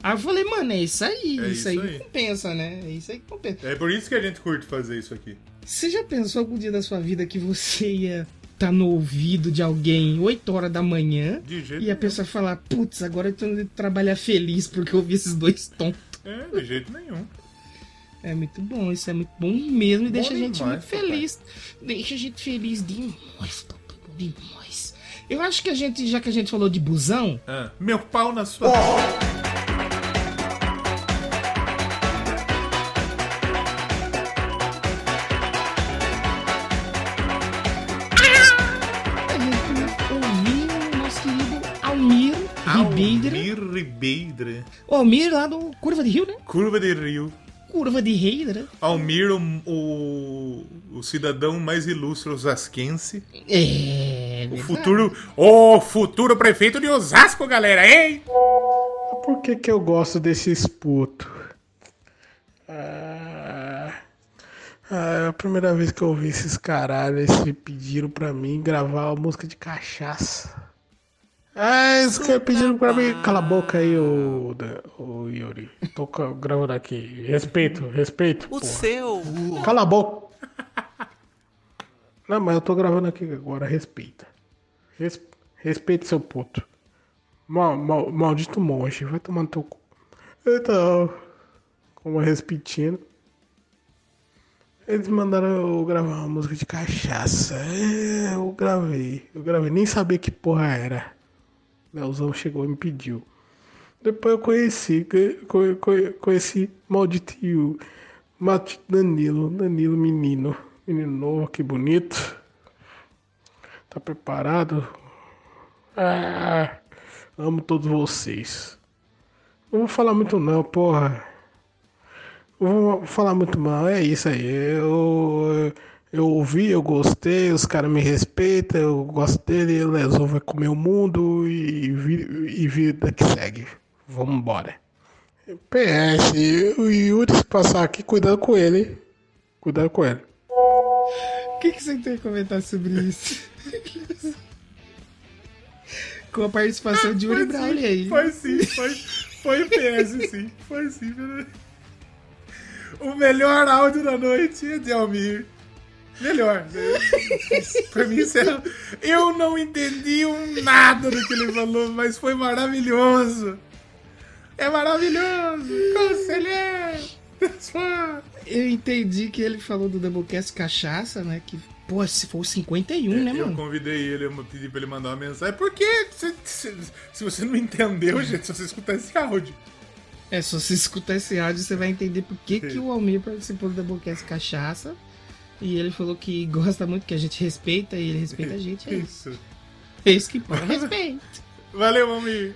S1: Aí eu falei, mano, é isso aí,
S2: É
S1: isso,
S2: isso
S1: aí,
S2: aí.
S1: compensa, né? É isso aí que compensa.
S2: É por isso que a gente curte fazer isso aqui.
S1: Você já pensou algum dia da sua vida que você ia estar no ouvido de alguém 8 horas da manhã
S2: De jeito
S1: e a pessoa falar, putz, agora eu tô indo trabalhar feliz porque eu vi esses dois tontos.
S2: É, de jeito nenhum.
S1: É muito bom, isso é muito bom mesmo e
S2: Bom
S1: deixa a gente
S2: demais,
S1: muito feliz. Deixa a gente feliz demais, papai, demais. Eu acho que a gente, já que a gente falou de busão,
S2: Ah, meu pau na sua.
S1: a Ribeira. O Almir lá do Curva de Rio, né?
S2: Curva de Rio.
S1: Curva de Ribeira.
S2: Almir, o, o, o cidadão mais ilustre osasquense.
S1: É.
S2: O futuro, o futuro prefeito de Osasco, galera, hein?
S15: Por que que eu gosto desses putos? Ah, ah, é a primeira vez que eu ouvi esses caralhos, eles pediram pra mim gravar uma música de cachaça. Ah, eles que pediram pra mim. Cala a boca aí, ô, ô Yuri. Tô gravando aqui. Respeito, respeito.
S16: O
S15: porra.
S16: seu.
S15: Cala a boca. Não, mas eu tô gravando aqui agora, respeita. Res, respeita seu puto. Mal, mal- maldito monge, vai tomar no teu cu. Então, como respeitinho. Eles mandaram eu gravar uma música de cachaça. É, eu gravei. Eu gravei, nem sabia que porra era. Leozão chegou e me pediu. Depois eu conheci, co- co- conheci maldito Yu, Maldito Danilo, Danilo menino, menino novo, que bonito. Tá preparado? Ah, amo todos vocês. Não vou falar muito não, porra. Não vou falar muito mal, é isso aí. Eu ouvi, eu gostei, os caras me respeitam, eu gosto dele, o Lesão vai comer o mundo e, e vida que segue. Vamos embora. PS, o Yuri se passar aqui, cuidado com ele. hein? Cuidado com ele.
S1: O que, que você tem a comentar sobre isso? Com a participação de Yuri Braulio aí.
S2: Foi sim, foi, foi o PS, sim. Foi sim. pera- O melhor áudio da noite é de Almir. Melhor. pra mim, isso era... eu não entendi um nada do que ele falou, mas foi maravilhoso. É maravilhoso. Conselheiro.
S1: Eu entendi que ele falou do Doublecast Cachaça, né? Que, pô, se for o 51, né,
S2: eu
S1: mano?
S2: convidei ele, eu pedi pra ele mandar uma mensagem. Por que? Se, se, se você não entendeu, gente, se você escutar esse áudio.
S1: É, se você escutar esse áudio, você vai entender por que, que o Almir participou do Doublecast Cachaça. E ele falou que gosta muito, que a gente respeita e ele respeita a gente. É isso. É isso que importa. Respeito.
S2: Valeu, Almir.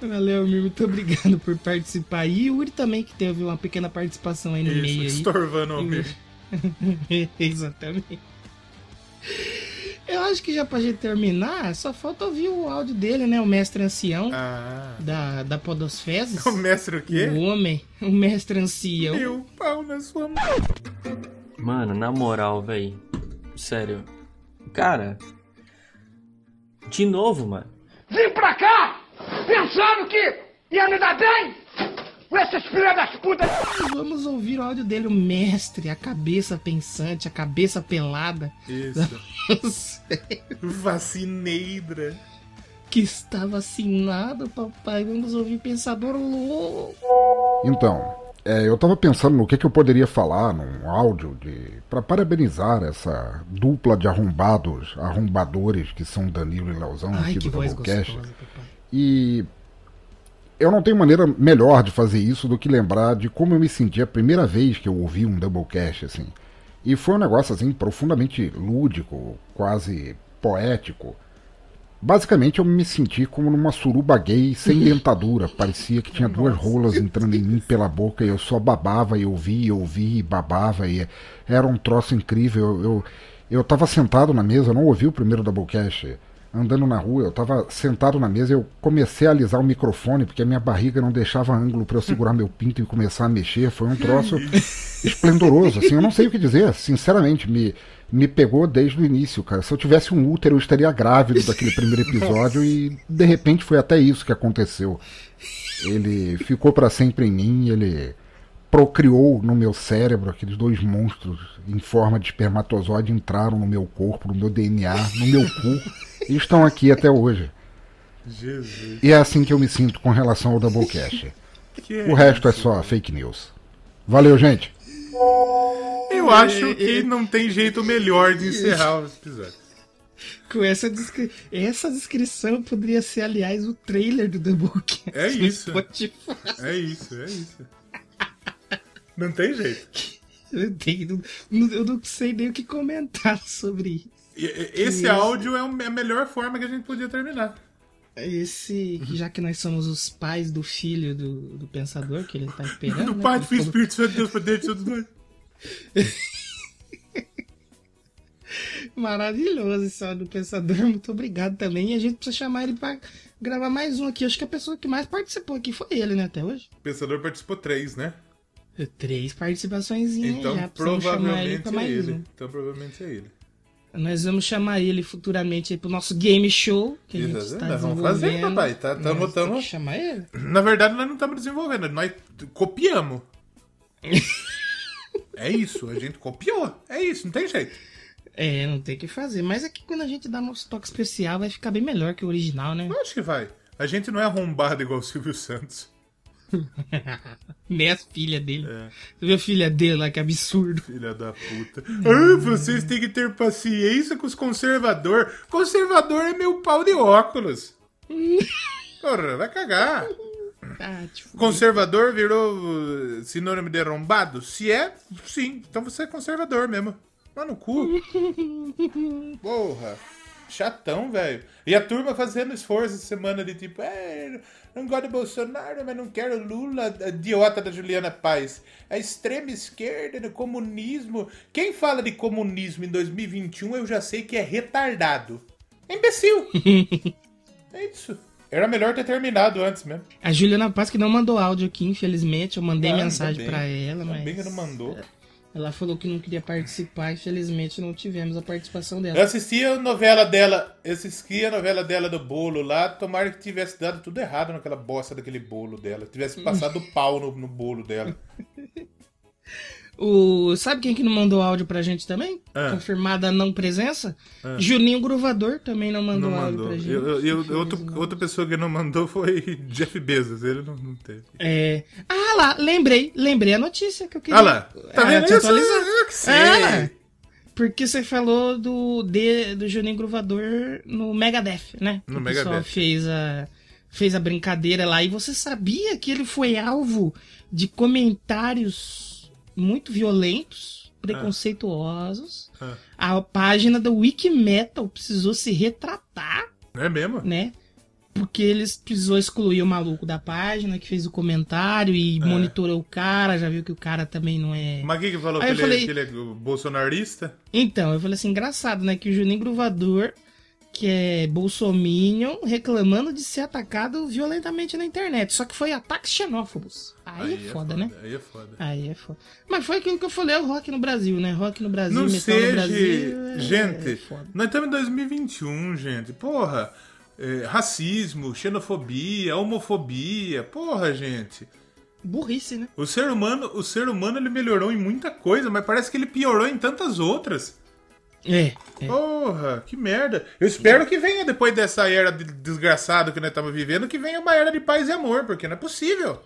S1: Valeu, Almir. Muito obrigado por participar. E o Yuri também, que teve uma pequena participação aí no
S2: Isso,
S1: meio. Aí.
S2: estorvando o Almir.
S1: Exatamente. Eu acho que já pra gente terminar, só falta ouvir o áudio dele, né? O mestre ancião
S2: Ah.
S1: da, da Podosfezes.
S2: O mestre o quê?
S1: O homem, o mestre ancião.
S2: Meu pau na sua mão.
S16: Mano, na moral, véi. Sério. Cara. De novo, mano.
S13: Vim pra cá pensando que ia me dar bem com esses filhos das putas.
S1: Vamos ouvir o áudio dele, o mestre, a cabeça pensante, a cabeça pelada.
S2: Isso. Vacineira.
S1: Que está vacinado, papai. Vamos ouvir Pensador Louco.
S17: Então, é, eu tava pensando no que, que eu poderia falar num áudio de para parabenizar essa dupla de arrombados, arrombadores que são Danilo e Leozão
S1: Ai,
S17: aqui do Doublecast. E eu não tenho maneira melhor de fazer isso do que lembrar de como eu me senti a primeira vez que eu ouvi um Doublecast, assim. E foi um negócio, assim, profundamente lúdico, quase poético. Basicamente eu me senti como numa suruba gay sem dentadura. Parecia que tinha duas rolas entrando em mim pela boca e eu só babava e ouvia, e ouvia e babava. E era um troço incrível. Eu, eu, eu tava sentado na mesa, eu não ouvi o primeiro Doublecast andando na rua, eu tava sentado na mesa e eu comecei a alisar o microfone porque a minha barriga não deixava ângulo para eu segurar meu pinto e começar a mexer. Foi um troço esplendoroso, assim, eu não sei o que dizer, sinceramente, me, me pegou desde o início, cara. Se eu tivesse um útero, eu estaria grávido daquele primeiro episódio e de repente foi até isso que aconteceu. Ele ficou para sempre em mim, ele procriou no meu cérebro, aqueles dois monstros em forma de espermatozoide entraram no meu corpo, no meu DNA, no meu cu e estão aqui até hoje.
S2: Jesus.
S17: E é assim que eu me sinto com relação ao Doublecast.
S2: Que
S17: o resto é só fake news. Valeu, gente.
S2: Eu acho que não tem jeito melhor de encerrar o episódio.
S1: Com essa, descri... essa descrição poderia ser, aliás, o trailer do Doublecast.
S2: É
S1: no
S2: isso. É isso, é isso. Não tem jeito.
S1: Eu, tenho- não- eu não sei nem o que comentar sobre isso.
S2: Esse
S1: Que
S2: áudio é é a melhor forma que a gente podia terminar.
S1: Esse, que já que nós somos os pais do filho do, do pensador, que ele tá esperando.
S2: Do
S1: né,
S2: Pai, do Filho Espírito Santo, Deus Poder de todos nós.
S1: Maravilhoso esse áudio do pensador. Muito obrigado também. E a gente precisa chamar ele pra gravar mais um aqui. Acho que a pessoa que mais participou aqui foi ele, né, até hoje.
S2: O Pensador participou três, né?
S1: Três participações
S2: Então
S1: já. Precisamos chamar ele
S2: provavelmente
S1: pra
S2: é
S1: mais
S2: ele.
S1: um.
S2: Então provavelmente é ele.
S1: Nós vamos chamar ele futuramente aí pro nosso game show que a gente está
S2: Nós vamos fazer, papai. Tá, tá
S1: temos que chamar ele.
S2: Na verdade, nós não estamos desenvolvendo, nós copiamos. é isso, a gente copiou. É isso, não tem jeito.
S1: É, não tem o que fazer. Mas é que quando a gente dá nosso toque especial, vai ficar bem melhor que o original, né?
S2: Eu acho que vai. A gente não é arrombado igual o Silvio Santos.
S1: Nem as filhas dele. Você viu a filha dele lá, que absurdo.
S2: Filha da puta. Ah, vocês têm que ter paciência com os conservador. Conservador é meu pau de óculos. Porra, vai cagar.
S1: Ah, tipo,
S2: Conservador virou uh, sinônimo de arrombado? Se é, sim. Então você é conservador mesmo. Lá no cu. Porra. Chatão, velho. E a turma fazendo esforço essa semana de tipo, é, não gosto de Bolsonaro, mas não quero Lula, a idiota da Juliana Paz. A extrema esquerda, no comunismo. Quem fala de comunismo em 2021, eu já sei que é retardado. É imbecil. é isso. Era melhor ter terminado antes mesmo.
S1: A Juliana Paz que não mandou áudio aqui, infelizmente. Eu mandei
S2: Ah,
S1: mensagem pra ela, mas.
S2: que não mandou.
S1: Ela falou que não queria participar, infelizmente não tivemos a participação dela.
S2: Eu assisti a novela dela, eu assisti a novela dela do bolo lá, tomara que tivesse dado tudo errado naquela bosta daquele bolo dela. Tivesse passado pau no, no bolo dela.
S1: O, sabe quem que não mandou áudio pra gente também?
S2: Ah.
S1: Confirmada a não presença?
S2: Ah.
S1: Juninho Gruvador também não mandou
S2: Não
S1: áudio
S2: mandou.
S1: pra gente.
S2: Eu, eu- eu- outro- outra pessoa que não mandou foi Jeff Bezos. Ele não, não teve.
S1: É. Ah lá, lembrei, lembrei a notícia que eu queria.
S2: Ah lá, tá
S1: é,
S2: vendo
S1: te
S2: isso?
S1: atualizar.
S2: Eu que sei.
S1: Ah lá. Porque você falou do, de, do Juninho Gruvador no Megadeth, né?
S2: No
S1: o pessoal
S2: Megadeth.
S1: fez a, fez a brincadeira lá. E você sabia que ele foi alvo de comentários muito violentos, preconceituosos.
S2: Ah.
S1: A página da Wikimetal precisou se retratar,
S2: É mesmo?
S1: né? Porque eles precisou excluir o maluco da página que fez o comentário e
S2: É.
S1: monitorou o cara, já viu que o cara também não é.
S2: Mas quem que falou que ele,
S1: falei-
S2: é, que ele é bolsonarista?
S1: Então, eu falei assim, engraçado, né? Que o Juninho Gruvador, que é bolsominion, reclamando de ser atacado violentamente na internet. Só que foi ataques xenófobos. Aí, é, foda, né?
S2: Aí é foda.
S1: Aí é foda. Mas foi aquilo que eu falei, é o rock no Brasil, né? Rock no Brasil,
S2: Não
S1: metal
S2: seja.
S1: no Brasil. é-
S2: Gente, nós estamos em 2021, gente. Porra. é, racismo, xenofobia, homofobia. Porra, gente.
S1: Burrice, né?
S2: O ser humano, o ser humano ele melhorou em muita coisa, mas parece que ele piorou em tantas outras.
S1: É.
S2: Porra, que merda. Eu espero que venha, depois dessa era de desgraçado que nós estamos vivendo, que venha uma era de paz e amor, porque não é possível.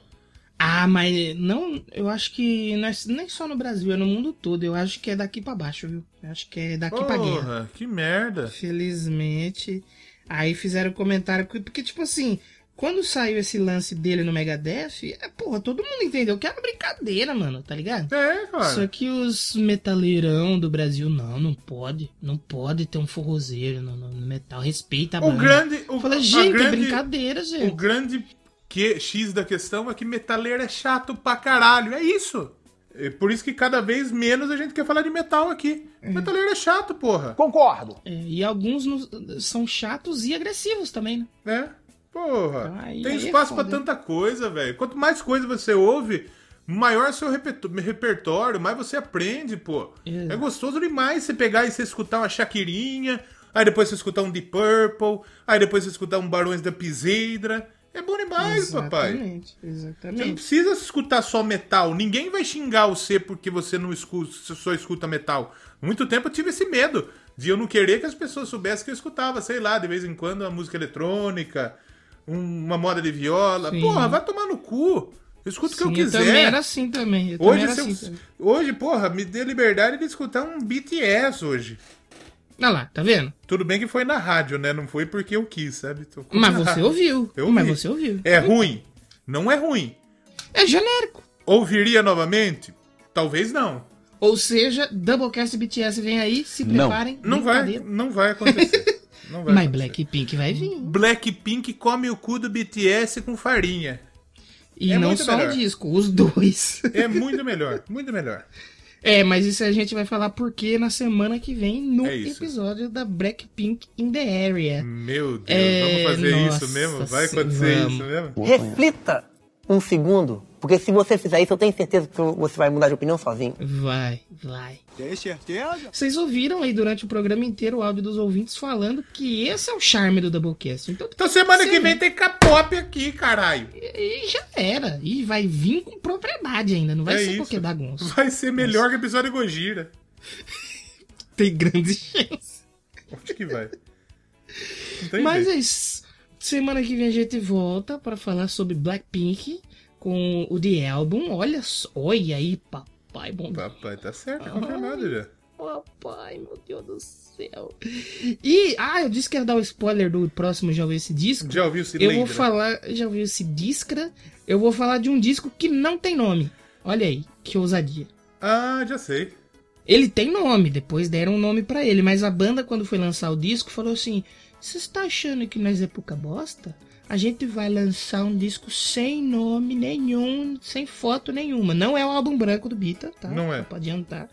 S1: Ah, mas não, eu acho que não é nem só no Brasil, é no mundo todo. Eu acho que é daqui pra baixo, viu? Eu acho que é daqui pra guerra.
S2: Porra, que merda.
S1: Felizmente. Aí fizeram comentário, que- porque, tipo assim, quando saiu esse lance dele no Megadeth, é, porra, todo mundo entendeu que era brincadeira, mano, tá ligado?
S2: É, cara.
S1: Só que os metaleirão do Brasil, não, não pode. Não pode ter um forrozeiro no, no- no metal. Respeita a
S2: O
S1: banda.
S2: grande. O,
S1: Fala, gente, é
S2: grande-
S1: brincadeira, gente.
S2: O grande que, X da questão é que metaleiro é chato pra caralho. É isso. É por isso que cada vez menos a gente quer falar de metal aqui. Metaleiro é chato, porra.
S1: Concordo. e alguns no- são chatos e agressivos também, né?
S2: É. Porra.
S1: Aí-
S2: Tem
S1: aí é
S2: espaço pra
S1: foda.
S2: tanta coisa, velho. Quanto mais coisa você ouve, maior seu repertório, mais você aprende, pô.
S1: Exato.
S2: É gostoso demais você pegar e você escutar uma Shakirinha, aí depois você escutar um Deep Purple, aí depois você escutar um Barões da Piseira. É bom demais, papai.
S1: Exatamente,
S2: Você não
S1: exatamente.
S2: precisa escutar só metal. Ninguém vai xingar você porque você não escuta, só escuta metal. Muito tempo eu tive esse medo de eu não querer que as pessoas soubessem que eu escutava, sei lá, de vez em quando uma música eletrônica, uma moda de viola.
S1: Sim.
S2: Porra, vai tomar no cu. Eu escuto o que eu
S1: Sim, eu
S2: quiser.
S1: também era assim também. Eu também
S2: Hoje, eu-
S1: assim também.
S2: hoje, porra, me dê liberdade de escutar um BTS hoje.
S1: Olha lá, tá vendo?
S2: Tudo bem que foi na rádio, né? Não foi porque eu quis, sabe? Tô-
S1: Mas você ouviu.
S2: Eu
S1: Mas
S2: ouvi.
S1: você ouviu.
S2: É ruim? Não é ruim.
S1: É genérico.
S2: Ouviria novamente? Talvez não.
S1: Ou seja, Doublecast BTS vem aí, se
S2: Não.
S1: preparem.
S2: Não vai,
S1: brincadeira.
S2: não vai acontecer. Não vai
S1: Mas. Blackpink vai vir.
S2: Blackpink come o cu do BTS com farinha.
S1: E
S2: É
S1: não
S2: muito
S1: só
S2: melhor.
S1: o disco, os dois.
S2: É muito melhor, muito melhor.
S1: É, mas isso a gente vai falar porque na semana que vem, no
S2: É
S1: episódio da Blackpink in the Area.
S2: Meu Deus,
S1: É,
S2: vamos fazer
S1: nossa,
S2: isso mesmo? Vai acontecer
S1: vamos.
S2: isso mesmo?
S9: Reflita um segundo, porque se você fizer isso, eu tenho certeza que você vai mudar de opinião sozinho.
S1: Vai, vai.
S9: Tem certeza?
S1: Vocês ouviram aí durante o programa inteiro o áudio dos ouvintes falando que esse é o charme do Doublecast. Então,
S2: Então semana que vem tem K-pop aqui, caralho.
S1: E já era. E vai vir com propriedade ainda, não vai
S2: É
S1: ser
S2: isso.
S1: qualquer bagunça.
S2: Vai ser melhor que o episódio de Gojira.
S1: Tem grandes chances.
S2: Onde que vai? Não tem
S1: Mas é isso. Semana que vem a gente volta para falar sobre Blackpink com o The Album. Olha só, olha aí, papai bom.
S2: Papai, tá certo, é confirmado já.
S1: Papai, meu Deus do céu. E, ah, eu disse que ia dar o spoiler do próximo Já ouviu esse disco?
S2: Já ouviu esse
S1: Eu vou
S2: Lembra?
S1: falar, já ouviu esse Discra? Eu vou falar de um disco que não tem nome. Olha aí, que ousadia.
S2: Ah, já sei.
S1: Ele tem nome, depois deram um nome pra ele, mas a banda, quando foi lançar o disco, falou assim: Você está achando que nós é pouca bosta? A gente vai lançar um disco sem nome nenhum, sem foto nenhuma. Não é o álbum branco do Bita, tá?
S2: Não é.
S1: Só Pode adiantar.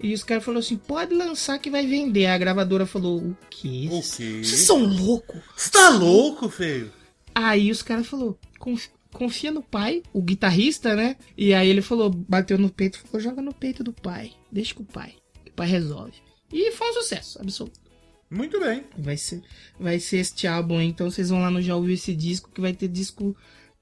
S1: E os caras falaram assim: pode lançar que vai vender. A gravadora falou: o quê?
S2: O quê?
S1: Vocês são loucos?
S2: Você tá louco, feio?
S1: Aí os caras falou, "Conf- confia no pai, o guitarrista, né? E aí ele falou, bateu no peito, falou, joga no peito do pai, deixa com o pai, o pai resolve. E foi um sucesso, absoluto.
S2: Muito bem.
S1: Vai ser, vai ser este álbum, então vocês vão lá no Já Ouviu Esse Disco, que vai ter disco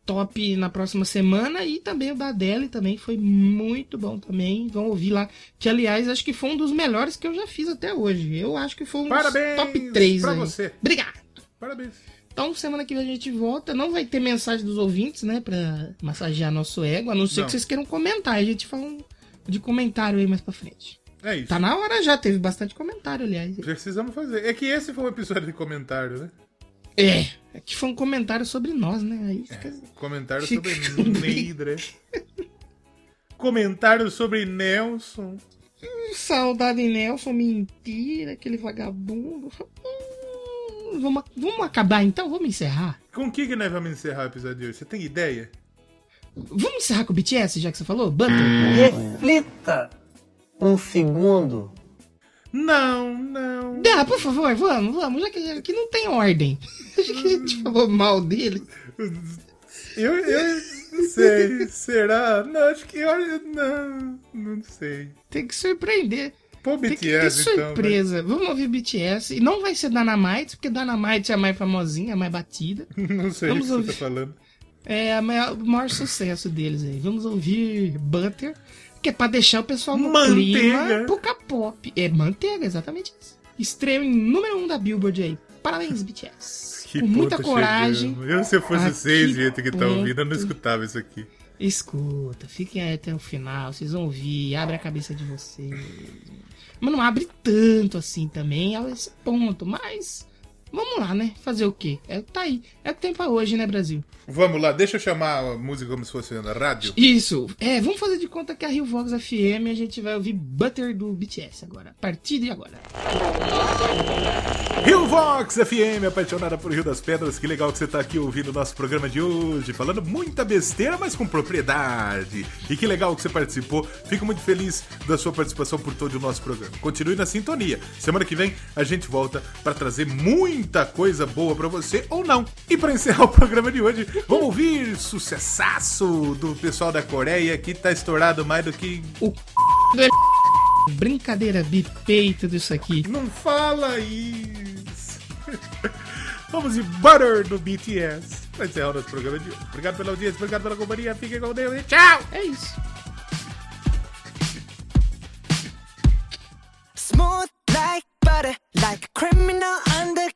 S1: top na próxima semana e também o da Adele também foi muito bom também. Vão ouvir lá. Que aliás, acho que foi um dos melhores que eu já fiz até hoje. Eu acho que foi um dos
S2: Parabéns
S1: top 3
S2: pra
S1: aí.
S2: você.
S1: Obrigado.
S2: Parabéns.
S1: Então, semana que vem a gente volta. Não vai ter mensagem dos ouvintes, né? Pra massagear nosso ego. A não ser
S2: Não.
S1: que vocês queiram comentar. A gente fala um de comentário aí mais pra frente.
S2: É isso.
S1: Tá na hora já. Teve bastante comentário, aliás.
S2: Precisamos fazer. É que esse foi um episódio de comentário, né?
S1: É. É que foi um comentário sobre nós, né? Aí fica...
S2: Comentário
S1: Fica
S2: sobre Neidra. comentário sobre Nelson.
S1: Hum, Saudade Nelson, mentira, aquele vagabundo. Hum, Vamos, vamos acabar então? Vamos encerrar?
S2: Com o que, que nós vamos encerrar o episódio de hoje? Você tem ideia?
S1: Vamos encerrar com o BTS, já que você falou? Butter?
S9: Reflita um segundo.
S2: Não, não.
S1: Dá, por favor, vamos, vamos, já que aqui não tem ordem. Acho que a gente falou mal dele.
S2: Eu, eu não sei. Será? Não, acho que. Não, não sei.
S1: Tem que surpreender.
S2: Pô,
S1: Tem que ter
S2: BTS, então. né?
S1: surpresa. Vamos ouvir BTS. E não vai ser Dynamite, porque Dynamite é a mais famosinha, a mais batida.
S2: Não sei
S1: Vamos
S2: o que você
S1: ouvir.
S2: tá falando.
S1: É a maior- o maior sucesso deles aí. Vamos ouvir Butter, que é pra deixar o pessoal no
S2: Manteiga.
S1: clima pro K-pop. É manteiga, exatamente isso. Estreia em número 1 um da Billboard aí. Parabéns, BTS.
S2: Que
S1: Com muita coragem.
S2: chegamos. Eu, se eu fosse vocês,
S1: que
S2: gente que tá
S1: ponto.
S2: ouvindo, eu não escutava isso aqui.
S1: Escuta, fiquem aí até o final, vocês vão ouvir, abre a cabeça de vocês. Mas não abre tanto assim também a esse ponto, mas vamos lá, né? Fazer o quê? É, tá aí, é o que tem pra hoje, né, Brasil?
S2: Vamos lá, deixa eu chamar a música como se fosse na rádio.
S1: Isso, é, vamos fazer de conta que a Rio Vox FM a gente vai ouvir Butter do BTS agora, a partir de agora.
S2: Rio Vox FM, apaixonada por Rio das Pedras. Que legal que você tá aqui ouvindo o nosso programa de hoje, falando muita besteira, mas com propriedade. E que legal que você participou. Fico muito feliz da sua participação por todo o nosso programa. Continue na sintonia. Semana que vem a gente volta para trazer muita coisa boa para você ou não. E para encerrar o programa de hoje, vamos ouvir sucessaço do pessoal da Coreia que tá estourado mais do que
S1: o Brincadeira de peito disso aqui.
S2: Não fala isso. Vamos de Butter do BTS. Vai encerrar o nosso programa de hoje. Obrigado pela audiência, obrigado pela companhia. Fiquem com Deus e tchau!
S1: É isso.
S18: Smooth like butter, like a criminal undercover.